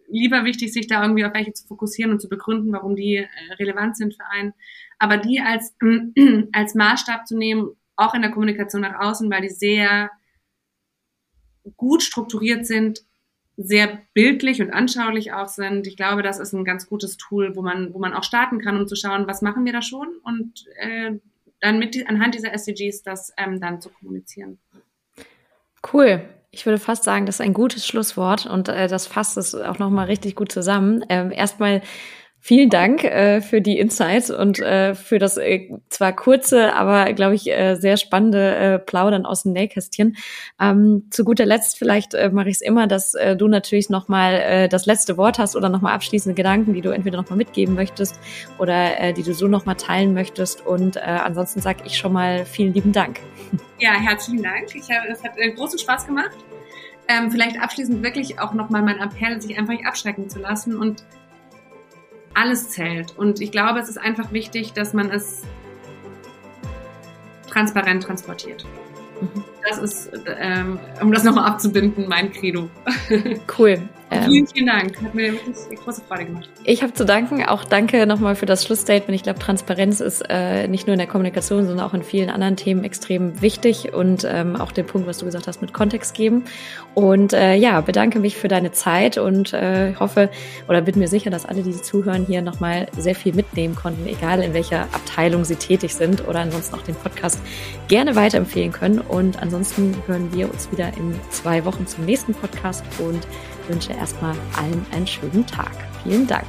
lieber wichtig, sich da irgendwie auf welche zu fokussieren und zu begründen, warum die äh, relevant sind für einen. Aber die als, äh, als Maßstab zu nehmen, auch in der Kommunikation nach außen, weil die sehr gut strukturiert sind, sehr bildlich und anschaulich auch sind. Ich glaube, das ist ein ganz gutes Tool, wo man, wo man auch starten kann, um zu schauen, was machen wir da schon und äh, dann mit anhand dieser SDGs das ähm, dann zu kommunizieren. Cool. Ich würde fast sagen, das ist ein gutes Schlusswort und äh, das fasst es auch nochmal richtig gut zusammen. Ähm, erstmal Vielen Dank äh, für die Insights und äh, für das äh, zwar kurze, aber glaube ich äh, sehr spannende äh, Plaudern aus dem Nähkästchen. Ähm, zu guter Letzt vielleicht äh, mache ich es immer, dass du natürlich nochmal äh, das letzte Wort hast oder nochmal abschließende Gedanken, die du entweder nochmal mitgeben möchtest oder die du so nochmal teilen möchtest. Und ansonsten sage ich schon mal vielen lieben Dank. Ja, herzlichen Dank. Ich habe, es hat großen Spaß gemacht. Ähm, vielleicht abschließend wirklich auch nochmal mein Appell, sich einfach nicht abschrecken zu lassen und alles zählt. Und ich glaube, es ist einfach wichtig, dass man es transparent transportiert. Mhm. Das ist, ähm, um das nochmal abzubinden, mein Credo. Cool. Ähm, vielen, vielen Dank. Hat mir wirklich große Freude gemacht. Ich habe zu danken. Auch danke nochmal für das Schlussstatement. Ich glaube, Transparenz ist äh, nicht nur in der Kommunikation, sondern auch in vielen anderen Themen extrem wichtig und ähm, auch den Punkt, was du gesagt hast, mit Kontext geben. Und äh, ja, bedanke mich für deine Zeit und äh, hoffe oder bin mir sicher, dass alle, die zuhören, hier nochmal sehr viel mitnehmen konnten, egal in welcher Abteilung sie tätig sind oder ansonsten auch den Podcast gerne weiterempfehlen können. Und ansonsten hören wir uns wieder in zwei Wochen zum nächsten Podcast und wünsche erstmal allen einen schönen Tag. Vielen Dank.